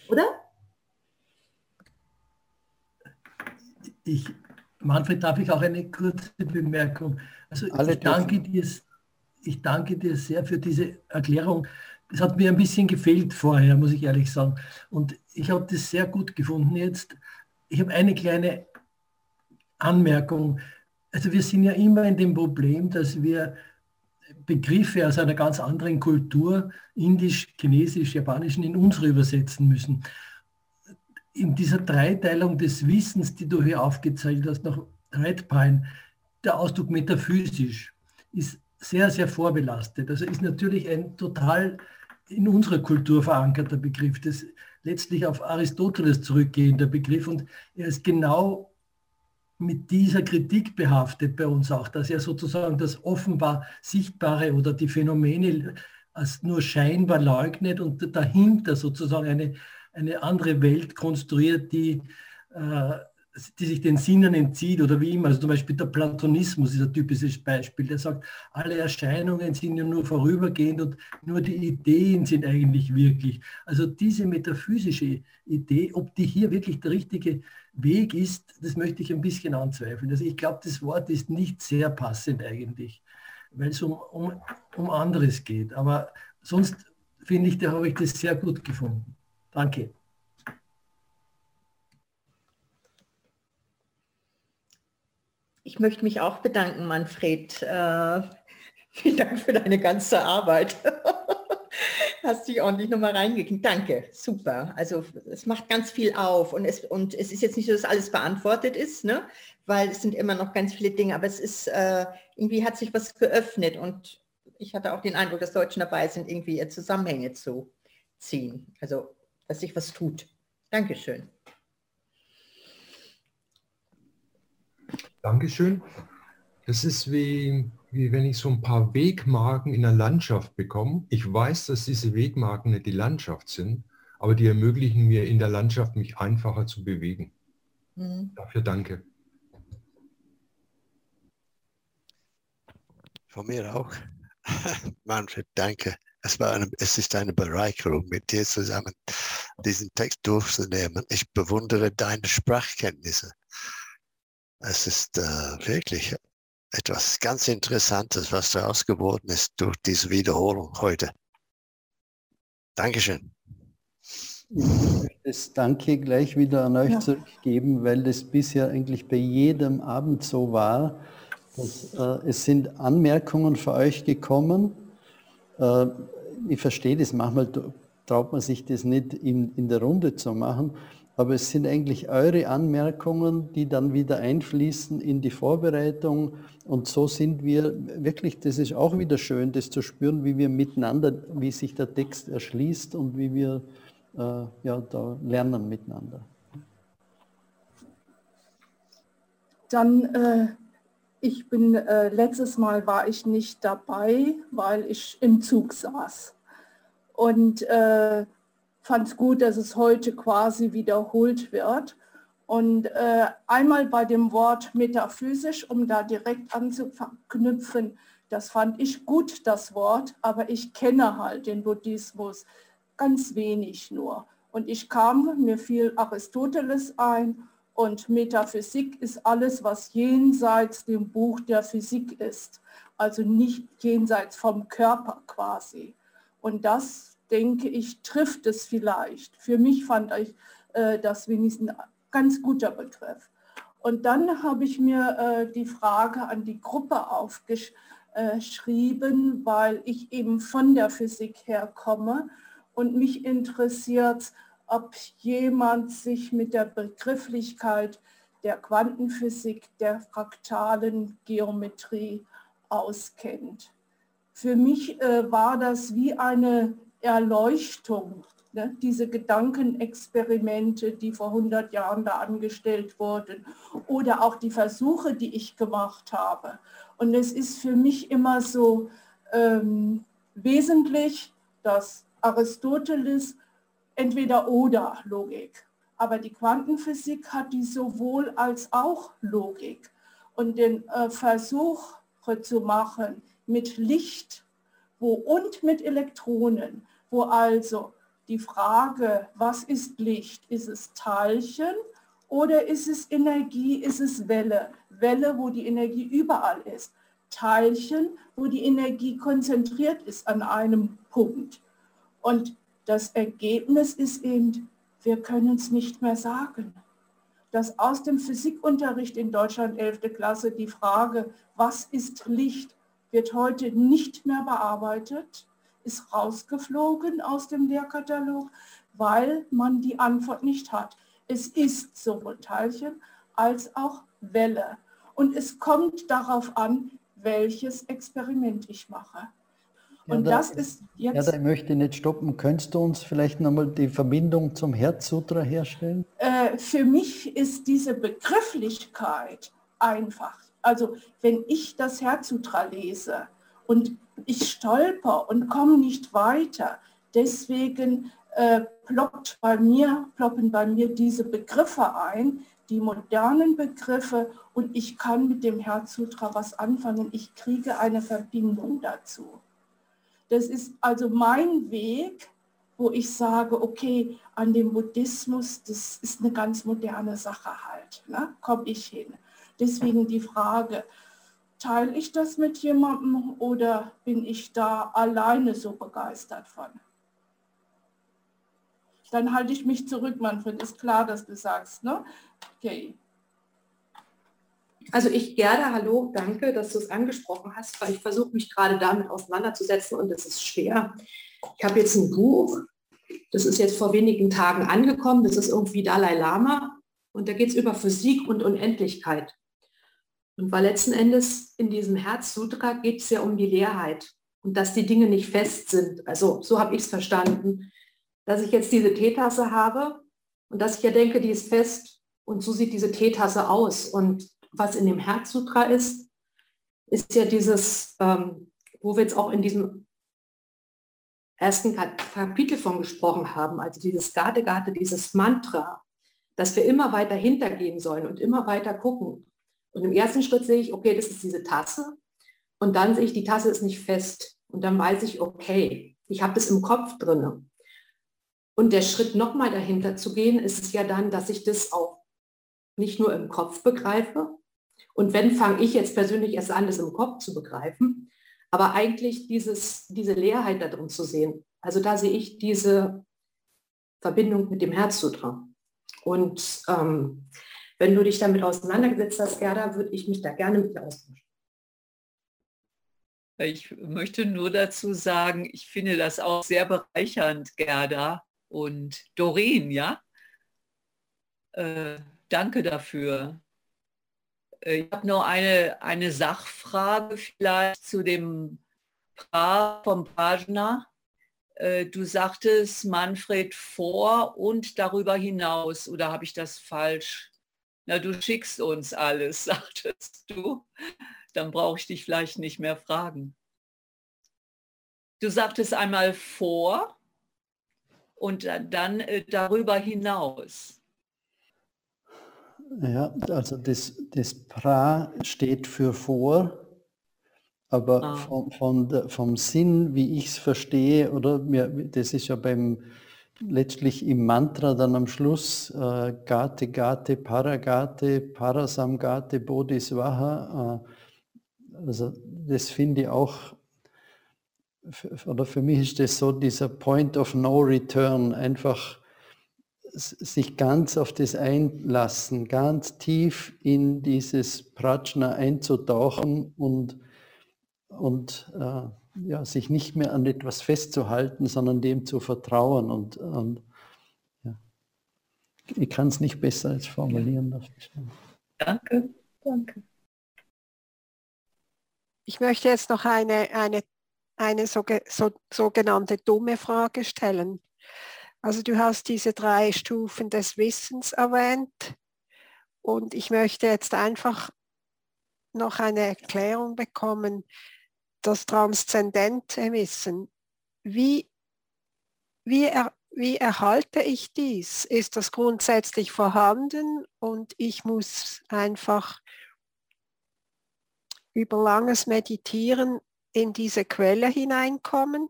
oder? Ich, Manfred, darf ich auch eine kurze Bemerkung? Also ich danke, dir, ich danke dir sehr für diese Erklärung das hat mir ein bisschen gefehlt vorher, muss ich ehrlich sagen. Und ich habe das sehr gut gefunden jetzt. Ich habe eine kleine Anmerkung. Also wir sind ja immer in dem Problem, dass wir Begriffe aus einer ganz anderen Kultur, indisch, chinesisch, japanischen, in unsere übersetzen müssen. In dieser Dreiteilung des Wissens, die du hier aufgezeigt hast, nach Red Pine, der Ausdruck metaphysisch ist sehr, sehr vorbelastet. Also ist natürlich ein total in unserer Kultur verankerter Begriff, das letztlich auf Aristoteles zurückgehender Begriff. Und er ist genau mit dieser Kritik behaftet bei uns auch, dass er sozusagen das offenbar Sichtbare oder die Phänomene als nur scheinbar leugnet und dahinter sozusagen eine, eine andere Welt konstruiert, die äh, die sich den Sinnen entzieht oder wie immer. Also zum Beispiel der Platonismus ist ein typisches Beispiel, der sagt, alle Erscheinungen sind ja nur vorübergehend und nur die Ideen sind eigentlich wirklich. Also diese metaphysische Idee, ob die hier wirklich der richtige Weg ist, das möchte ich ein bisschen anzweifeln. Also ich glaube, das Wort ist nicht sehr passend eigentlich, weil es um, um, um anderes geht. Aber sonst finde ich, da habe ich das sehr gut gefunden. Danke. Ich möchte mich auch bedanken, Manfred. Äh, vielen Dank für deine ganze Arbeit. <laughs> Hast dich ordentlich nochmal reingekriegt. Danke, super. Also es macht ganz viel auf und es, und es ist jetzt nicht so, dass alles beantwortet ist, ne? weil es sind immer noch ganz viele Dinge, aber es ist, äh, irgendwie hat sich was geöffnet und ich hatte auch den Eindruck, dass Deutschen dabei sind, irgendwie Zusammenhänge zu ziehen. Also, dass sich was tut. Dankeschön. Dankeschön. Das ist wie, wie wenn ich so ein paar Wegmarken in der Landschaft bekomme. Ich weiß, dass diese Wegmarken nicht die Landschaft sind, aber die ermöglichen mir in der Landschaft mich einfacher zu bewegen. Mhm. Dafür danke. Von mir auch. <laughs> Manfred, danke. Es, war eine, es ist eine Bereicherung, mit dir zusammen diesen Text durchzunehmen. Ich bewundere deine Sprachkenntnisse. Es ist äh, wirklich etwas ganz Interessantes, was daraus geworden ist durch diese Wiederholung heute. Dankeschön. Ich möchte das Danke gleich wieder an euch ja. zurückgeben, weil das bisher eigentlich bei jedem Abend so war. Dass, äh, es sind Anmerkungen für euch gekommen. Äh, ich verstehe das, manchmal traut man sich das nicht in, in der Runde zu machen, aber es sind eigentlich eure Anmerkungen, die dann wieder einfließen in die Vorbereitung. Und so sind wir wirklich, das ist auch wieder schön, das zu spüren, wie wir miteinander, wie sich der Text erschließt und wie wir äh, ja, da lernen miteinander. Dann, äh, ich bin, äh, letztes Mal war ich nicht dabei, weil ich im Zug saß. Und äh, fand es gut, dass es heute quasi wiederholt wird. Und äh, einmal bei dem Wort metaphysisch, um da direkt anzuknüpfen, das fand ich gut, das Wort, aber ich kenne halt den Buddhismus ganz wenig nur. Und ich kam, mir fiel Aristoteles ein und Metaphysik ist alles, was jenseits dem Buch der Physik ist, also nicht jenseits vom Körper quasi. Und das denke ich, trifft es vielleicht. Für mich fand ich äh, das wenigstens ein ganz guter Begriff. Und dann habe ich mir äh, die Frage an die Gruppe aufgeschrieben, weil ich eben von der Physik herkomme und mich interessiert, ob jemand sich mit der Begrifflichkeit der Quantenphysik, der fraktalen Geometrie auskennt. Für mich äh, war das wie eine Erleuchtung, ne? diese Gedankenexperimente, die vor 100 Jahren da angestellt wurden oder auch die Versuche, die ich gemacht habe. Und es ist für mich immer so ähm, wesentlich, dass Aristoteles entweder oder Logik, aber die Quantenphysik hat die sowohl als auch Logik. Und den äh, Versuch zu machen mit Licht wo, und mit Elektronen, wo also die Frage, was ist Licht? Ist es Teilchen oder ist es Energie, ist es Welle? Welle, wo die Energie überall ist. Teilchen, wo die Energie konzentriert ist an einem Punkt. Und das Ergebnis ist eben, wir können es nicht mehr sagen. Dass aus dem Physikunterricht in Deutschland 11. Klasse die Frage, was ist Licht, wird heute nicht mehr bearbeitet, ist rausgeflogen aus dem Lehrkatalog, weil man die Antwort nicht hat. Es ist sowohl Teilchen als auch Welle. Und es kommt darauf an, welches Experiment ich mache. Und ja, da, das ist jetzt. Ja, da möchte ich nicht stoppen. Könntest du uns vielleicht nochmal die Verbindung zum Herzsutra herstellen? Äh, für mich ist diese Begrifflichkeit einfach. Also, wenn ich das Herzsutra lese und ich stolper und komme nicht weiter, deswegen äh, ploppt bei mir, ploppen bei mir diese Begriffe ein, die modernen Begriffe und ich kann mit dem Herzsutra was anfangen. Ich kriege eine Verbindung dazu. Das ist also mein Weg, wo ich sage, okay, an dem Buddhismus, das ist eine ganz moderne Sache halt, ne? komme ich hin. Deswegen die Frage, teile ich das mit jemandem oder bin ich da alleine so begeistert von? Dann halte ich mich zurück, Manfred, ist klar, dass du sagst, ne? Okay. Also ich, Gerda, hallo, danke, dass du es angesprochen hast, weil ich versuche mich gerade damit auseinanderzusetzen und es ist schwer. Ich habe jetzt ein Buch, das ist jetzt vor wenigen Tagen angekommen, das ist irgendwie Dalai Lama und da geht es über Physik und Unendlichkeit. Und weil letzten Endes in diesem Herzsutra geht es ja um die Leerheit und dass die Dinge nicht fest sind. Also so habe ich es verstanden, dass ich jetzt diese Teetasse habe und dass ich ja denke, die ist fest und so sieht diese Teetasse aus. Und was in dem Herzsutra ist, ist ja dieses, ähm, wo wir jetzt auch in diesem ersten Kapitel von gesprochen haben, also dieses Gate, dieses Mantra, dass wir immer weiter hintergehen sollen und immer weiter gucken. Und im ersten Schritt sehe ich, okay, das ist diese Tasse. Und dann sehe ich, die Tasse ist nicht fest. Und dann weiß ich, okay, ich habe das im Kopf drinne. Und der Schritt nochmal dahinter zu gehen, ist es ja dann, dass ich das auch nicht nur im Kopf begreife, und wenn, fange ich jetzt persönlich erst an, das im Kopf zu begreifen. Aber eigentlich dieses, diese Leerheit da drin zu sehen. Also da sehe ich diese Verbindung mit dem Herzsutra. Und ähm, wenn du dich damit auseinandergesetzt hast, Gerda, würde ich mich da gerne mit dir austauschen. Ich möchte nur dazu sagen, ich finde das auch sehr bereichernd, Gerda und Doreen, ja? Äh, danke dafür. Äh, ich habe noch eine, eine Sachfrage vielleicht zu dem Pra vom Prajna. Äh, du sagtest Manfred vor und darüber hinaus, oder habe ich das falsch? Na, du schickst uns alles, <laughs> sagtest du. Dann brauche ich dich vielleicht nicht mehr fragen. Du sagtest einmal vor und dann äh, darüber hinaus. Ja, also das, das Pra steht für vor, aber ah. vom, der, vom Sinn, wie ich es verstehe, oder mir, das ist ja beim letztlich im Mantra dann am Schluss äh, Gate Gate Paragate Parasamgate Bodhisvaha. Äh, also das finde ich auch, oder für mich ist das so dieser Point of No Return, einfach sich ganz auf das einlassen, ganz tief in dieses Prajna einzutauchen und, und äh, ja, sich nicht mehr an etwas festzuhalten, sondern dem zu vertrauen. Und, und ja. ich kann es nicht besser als formulieren. Ja. Danke, danke. Ich möchte jetzt noch eine, eine, eine so, so, sogenannte dumme Frage stellen. Also du hast diese drei Stufen des Wissens erwähnt und ich möchte jetzt einfach noch eine Erklärung bekommen, das transzendente Wissen. Wie, wie, er, wie erhalte ich dies? Ist das grundsätzlich vorhanden und ich muss einfach über langes Meditieren in diese Quelle hineinkommen?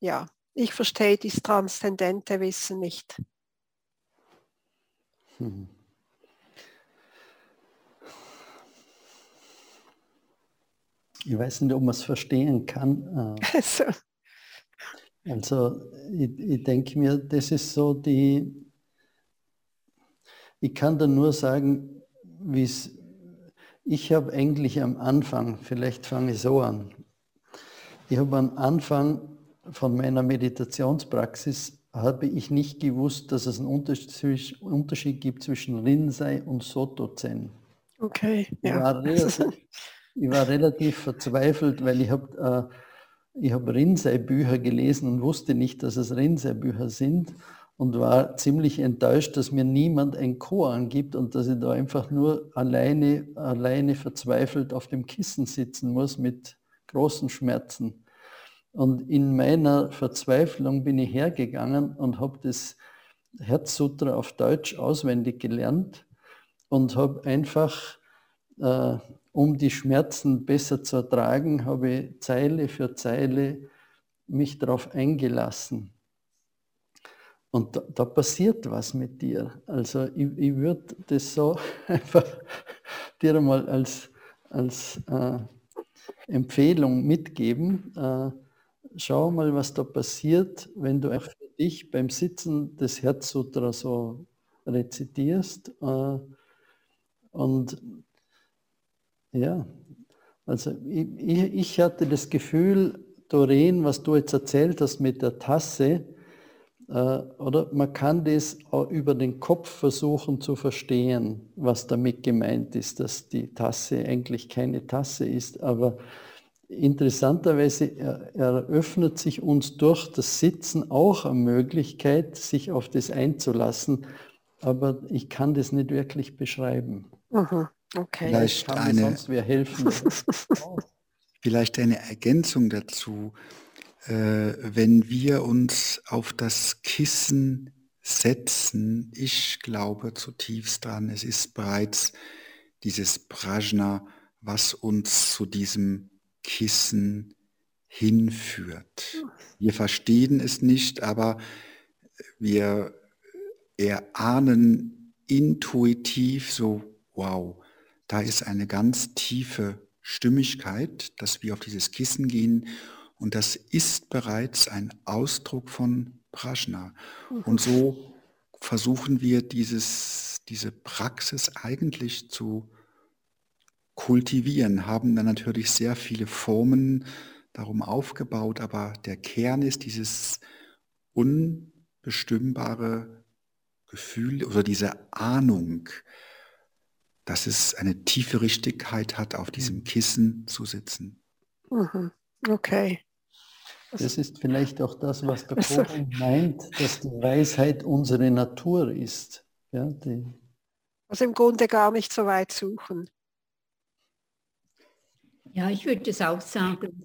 ja, ich verstehe dieses transzendente Wissen nicht. Hm. Ich weiß nicht, ob man es verstehen kann. Äh, <laughs> also, also ich, ich denke mir, das ist so die, ich kann da nur sagen, wie es, ich habe eigentlich am Anfang, vielleicht fange ich so an, ich habe am Anfang von meiner Meditationspraxis habe ich nicht gewusst, dass es einen Unterschied, Unterschied gibt zwischen Rinzai und Soto-Zen. Okay, ja. Ich war <laughs> relativ, ich war relativ verzweifelt, weil ich habe äh, hab Rinzai-Bücher gelesen und wusste nicht, dass es Rinzai-Bücher sind und war ziemlich enttäuscht, dass mir niemand ein Koan gibt und dass ich da einfach nur alleine, alleine verzweifelt auf dem Kissen sitzen muss mit großen Schmerzen. Und in meiner Verzweiflung bin ich hergegangen und habe das Herzsutra auf Deutsch auswendig gelernt und habe einfach, äh, um die Schmerzen besser zu ertragen, habe ich Zeile für Zeile mich darauf eingelassen. Und da, da, passiert was mit dir. Also ich, ich würde das so <laughs> einfach dir mal als, als äh, Empfehlung mitgeben. Äh, schau mal, was da passiert, wenn du für dich beim Sitzen das Herzsutra so rezitierst. Äh, und ja, also ich, ich, hatte das Gefühl, Doreen, was du jetzt erzählt hast mit der Tasse, äh, oder man kann das auch über den Kopf versuchen zu verstehen, was damit gemeint ist, dass die Tasse eigentlich keine Tasse ist, aber interessanterweise eröffnet sich uns durch das Sitzen auch eine Möglichkeit, sich auf das einzulassen, aber ich kann das nicht wirklich beschreiben. Mhm. Okay. Vielleicht eine, sonst wer helfen. <laughs> vielleicht eine Ergänzung dazu. Äh, wenn wir uns auf das Kissen setzen, ich glaube zutiefst dran, es ist bereits dieses Prajna, was uns zu diesem Kissen hinführt. Wir verstehen es nicht, aber wir erahnen intuitiv so, wow, da ist eine ganz tiefe Stimmigkeit, dass wir auf dieses Kissen gehen und das ist bereits ein Ausdruck von Prajna. Und so versuchen wir dieses, diese Praxis eigentlich zu kultivieren, haben dann natürlich sehr viele Formen darum aufgebaut, aber der Kern ist dieses unbestimmbare Gefühl oder diese Ahnung, dass es eine tiefe Richtigkeit hat, auf diesem Kissen zu sitzen. Mhm. Okay. Das ist vielleicht auch das, was der Kochen meint, dass die Weisheit unsere Natur ist. Ja, also im Grunde gar nicht so weit suchen. Ja, ich würde es auch sagen.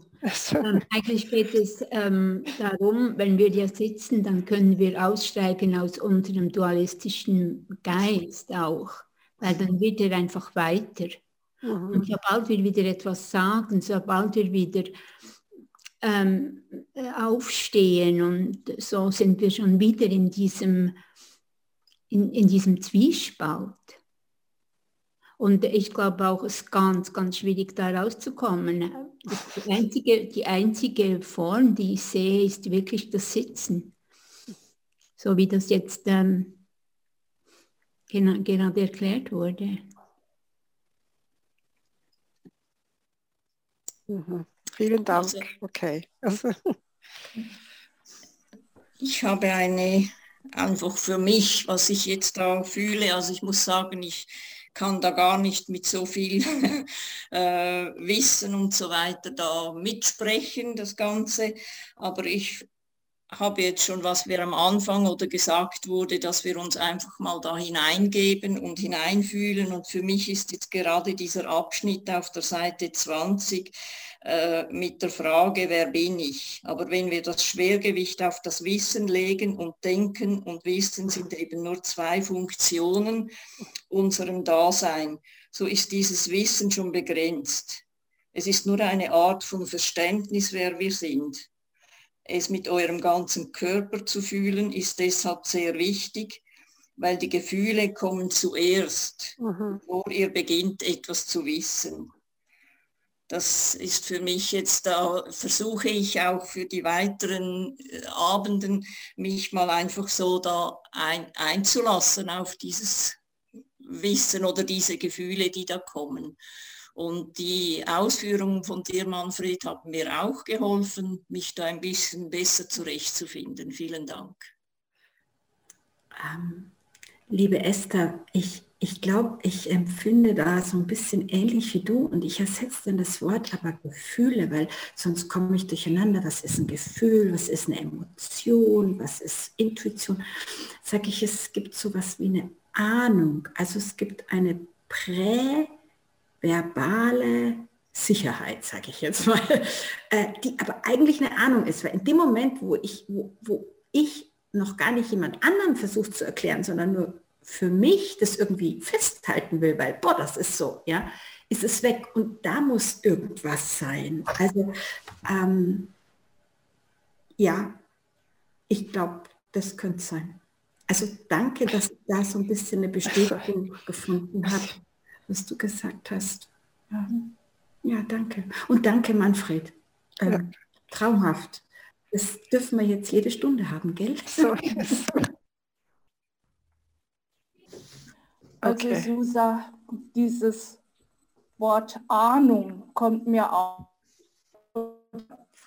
Ähm, eigentlich geht es ähm, darum, wenn wir hier sitzen, dann können wir aussteigen aus unserem dualistischen Geist auch, weil dann wird er einfach weiter. Mhm. Und sobald wir wieder etwas sagen, sobald wir wieder ähm, aufstehen und so sind wir schon wieder in diesem, in, in diesem Zwiespalt. Und ich glaube auch, es ist ganz, ganz schwierig, da rauszukommen. Die einzige, die einzige Form, die ich sehe, ist wirklich das Sitzen. So wie das jetzt ähm, gerade erklärt wurde. Mhm. Vielen Dank. Also, okay. <laughs> ich habe eine einfach für mich, was ich jetzt da fühle. Also ich muss sagen, ich kann da gar nicht mit so viel <laughs> äh, Wissen und so weiter da mitsprechen, das Ganze. Aber ich habe jetzt schon, was wir am Anfang oder gesagt wurde, dass wir uns einfach mal da hineingeben und hineinfühlen. Und für mich ist jetzt gerade dieser Abschnitt auf der Seite 20 äh, mit der Frage, wer bin ich? Aber wenn wir das Schwergewicht auf das Wissen legen und Denken und Wissen sind eben nur zwei Funktionen unserem Dasein, so ist dieses Wissen schon begrenzt. Es ist nur eine Art von Verständnis, wer wir sind. Es mit eurem ganzen Körper zu fühlen, ist deshalb sehr wichtig, weil die Gefühle kommen zuerst, mhm. bevor ihr beginnt, etwas zu wissen. das ist für mich jetzt, da versuche ich auch für die weiteren äh, Abenden, mich mal einfach so da ein, einzulassen auf dieses Wissen oder diese Gefühle, die da kommen. Und die Ausführungen von dir, Manfred, haben mir auch geholfen, mich da ein bisschen besser zurechtzufinden. Vielen Dank. Ähm, liebe Esther, ich, ich glaube, ich empfinde da so ein bisschen ähnlich wie du und ich ersetze dann das Wort aber Gefühle, weil sonst komme ich durcheinander. Was ist ein Gefühl? Was ist eine Emotion? Was ist Intuition? Sage ich, es gibt sowas wie eine Ahnung. Also es gibt eine präverbale Sicherheit, sage ich jetzt mal, äh, die aber eigentlich eine Ahnung ist, weil in dem Moment, wo ich, wo, wo ich noch gar nicht jemand anderen versucht zu erklären, sondern nur für mich das irgendwie festhalten will, weil, boah, das ist so, ja, ist es weg und da muss irgendwas sein. Also, ähm, ja, ich glaube, das könnte sein. Also danke, dass ich da so ein bisschen eine Bestätigung gefunden habe, was du gesagt hast. Ja, ja danke. Und danke, Manfred. Ähm, ja. Traumhaft. Das dürfen wir jetzt jede Stunde haben, gell? So. <laughs> Also okay. Susa, dieses Wort Ahnung kommt mir auch,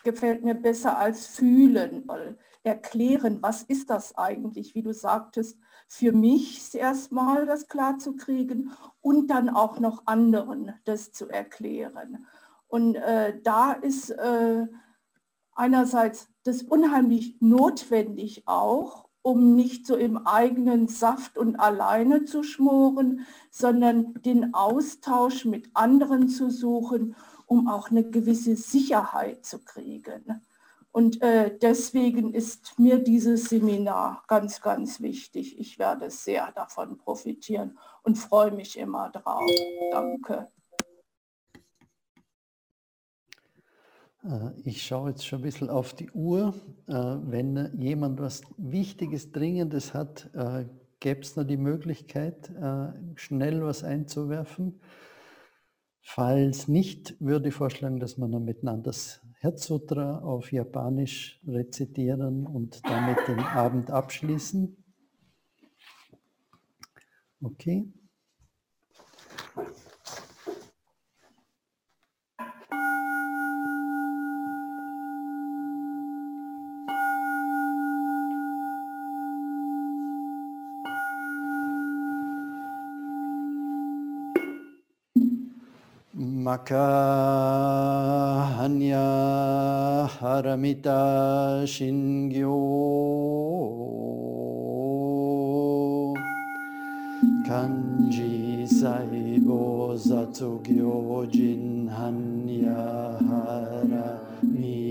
gefällt mir besser als fühlen, weil erklären, was ist das eigentlich, wie du sagtest, für mich erstmal das klar zu kriegen und dann auch noch anderen das zu erklären. Und äh, da ist äh, einerseits das unheimlich notwendig auch, um nicht so im eigenen Saft und alleine zu schmoren, sondern den Austausch mit anderen zu suchen, um auch eine gewisse Sicherheit zu kriegen. Und äh, deswegen ist mir dieses Seminar ganz, ganz wichtig. Ich werde sehr davon profitieren und freue mich immer drauf. Danke. Äh, ich schaue jetzt schon ein bisschen auf die Uhr. Äh, wenn jemand was Wichtiges, Dringendes hat, äh, gäbe es noch die Möglichkeit, schnell was einzuwerfen. Falls nicht, würde ich vorschlagen, dass wir noch miteinander das Herzsutra auf Japanisch rezitieren und damit den Abend abschließen. Okay. Makahanya Haramita Shingyo Kanji Saibo Zatsugyo Jinhanya Haramita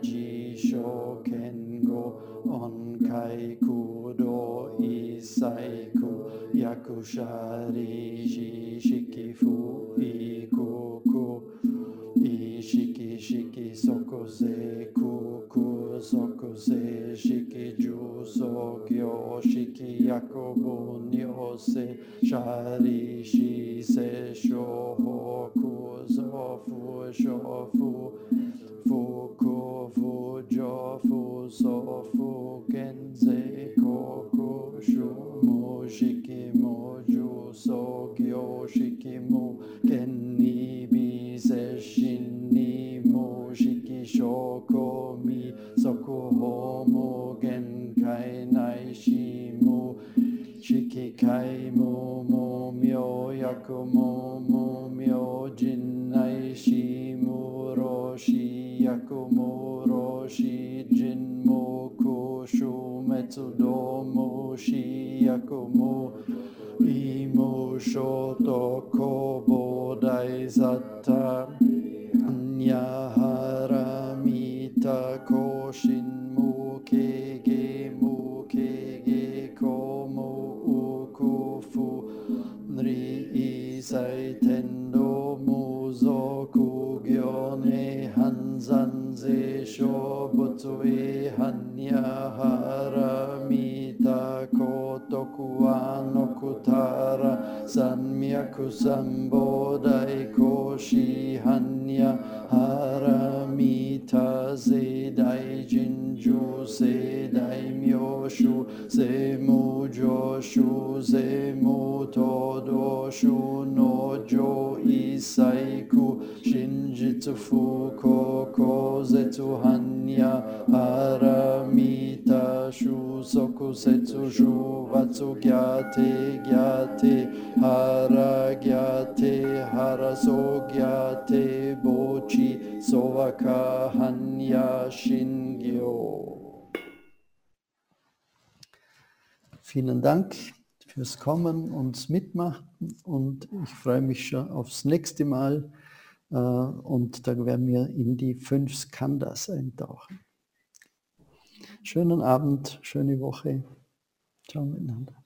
Jisho Kengo Onkai Kudo Isaiku Yakushari jisikifuiku. soko ishiki shiki soko ze kuku soko ze shiki ju sokyo shiki yakobo nyo se shari shi se shoho ku zofu shofu fuku fujo fu sofu kenze koku shu mo shiki mo ju sokyo shiki mo ken 真に無識証拠未速報も限界ないしも色界もも妙薬もも妙人ないしもろし Yakumo Roshi Jinmo Kosho Metsudomo Shi Yakumo Imo Shoto Kobo Daisatta Nyahara Mita ukufu Mukege Seiten so kugyone hanzan se sho butwe hanya harami Metta kotoku anokutara san myaku sambodai koshi hanya haramita sedai jinju sedai myoshu semu joshu semu todoshu nojo isaiku shinjitsu fuko kozetsu hanya haramita shu soku se setsu shu vatsu gyate hara gyate hara so gyate bochi sovaka hanya shingyo. Vielen Dank fürs Kommen und Mitmachen und ich freue mich schon aufs nächste Mal äh, und da werden wir in die fünf Skandas eintauchen. Schönen Abend, schöne Woche. Ciao miteinander.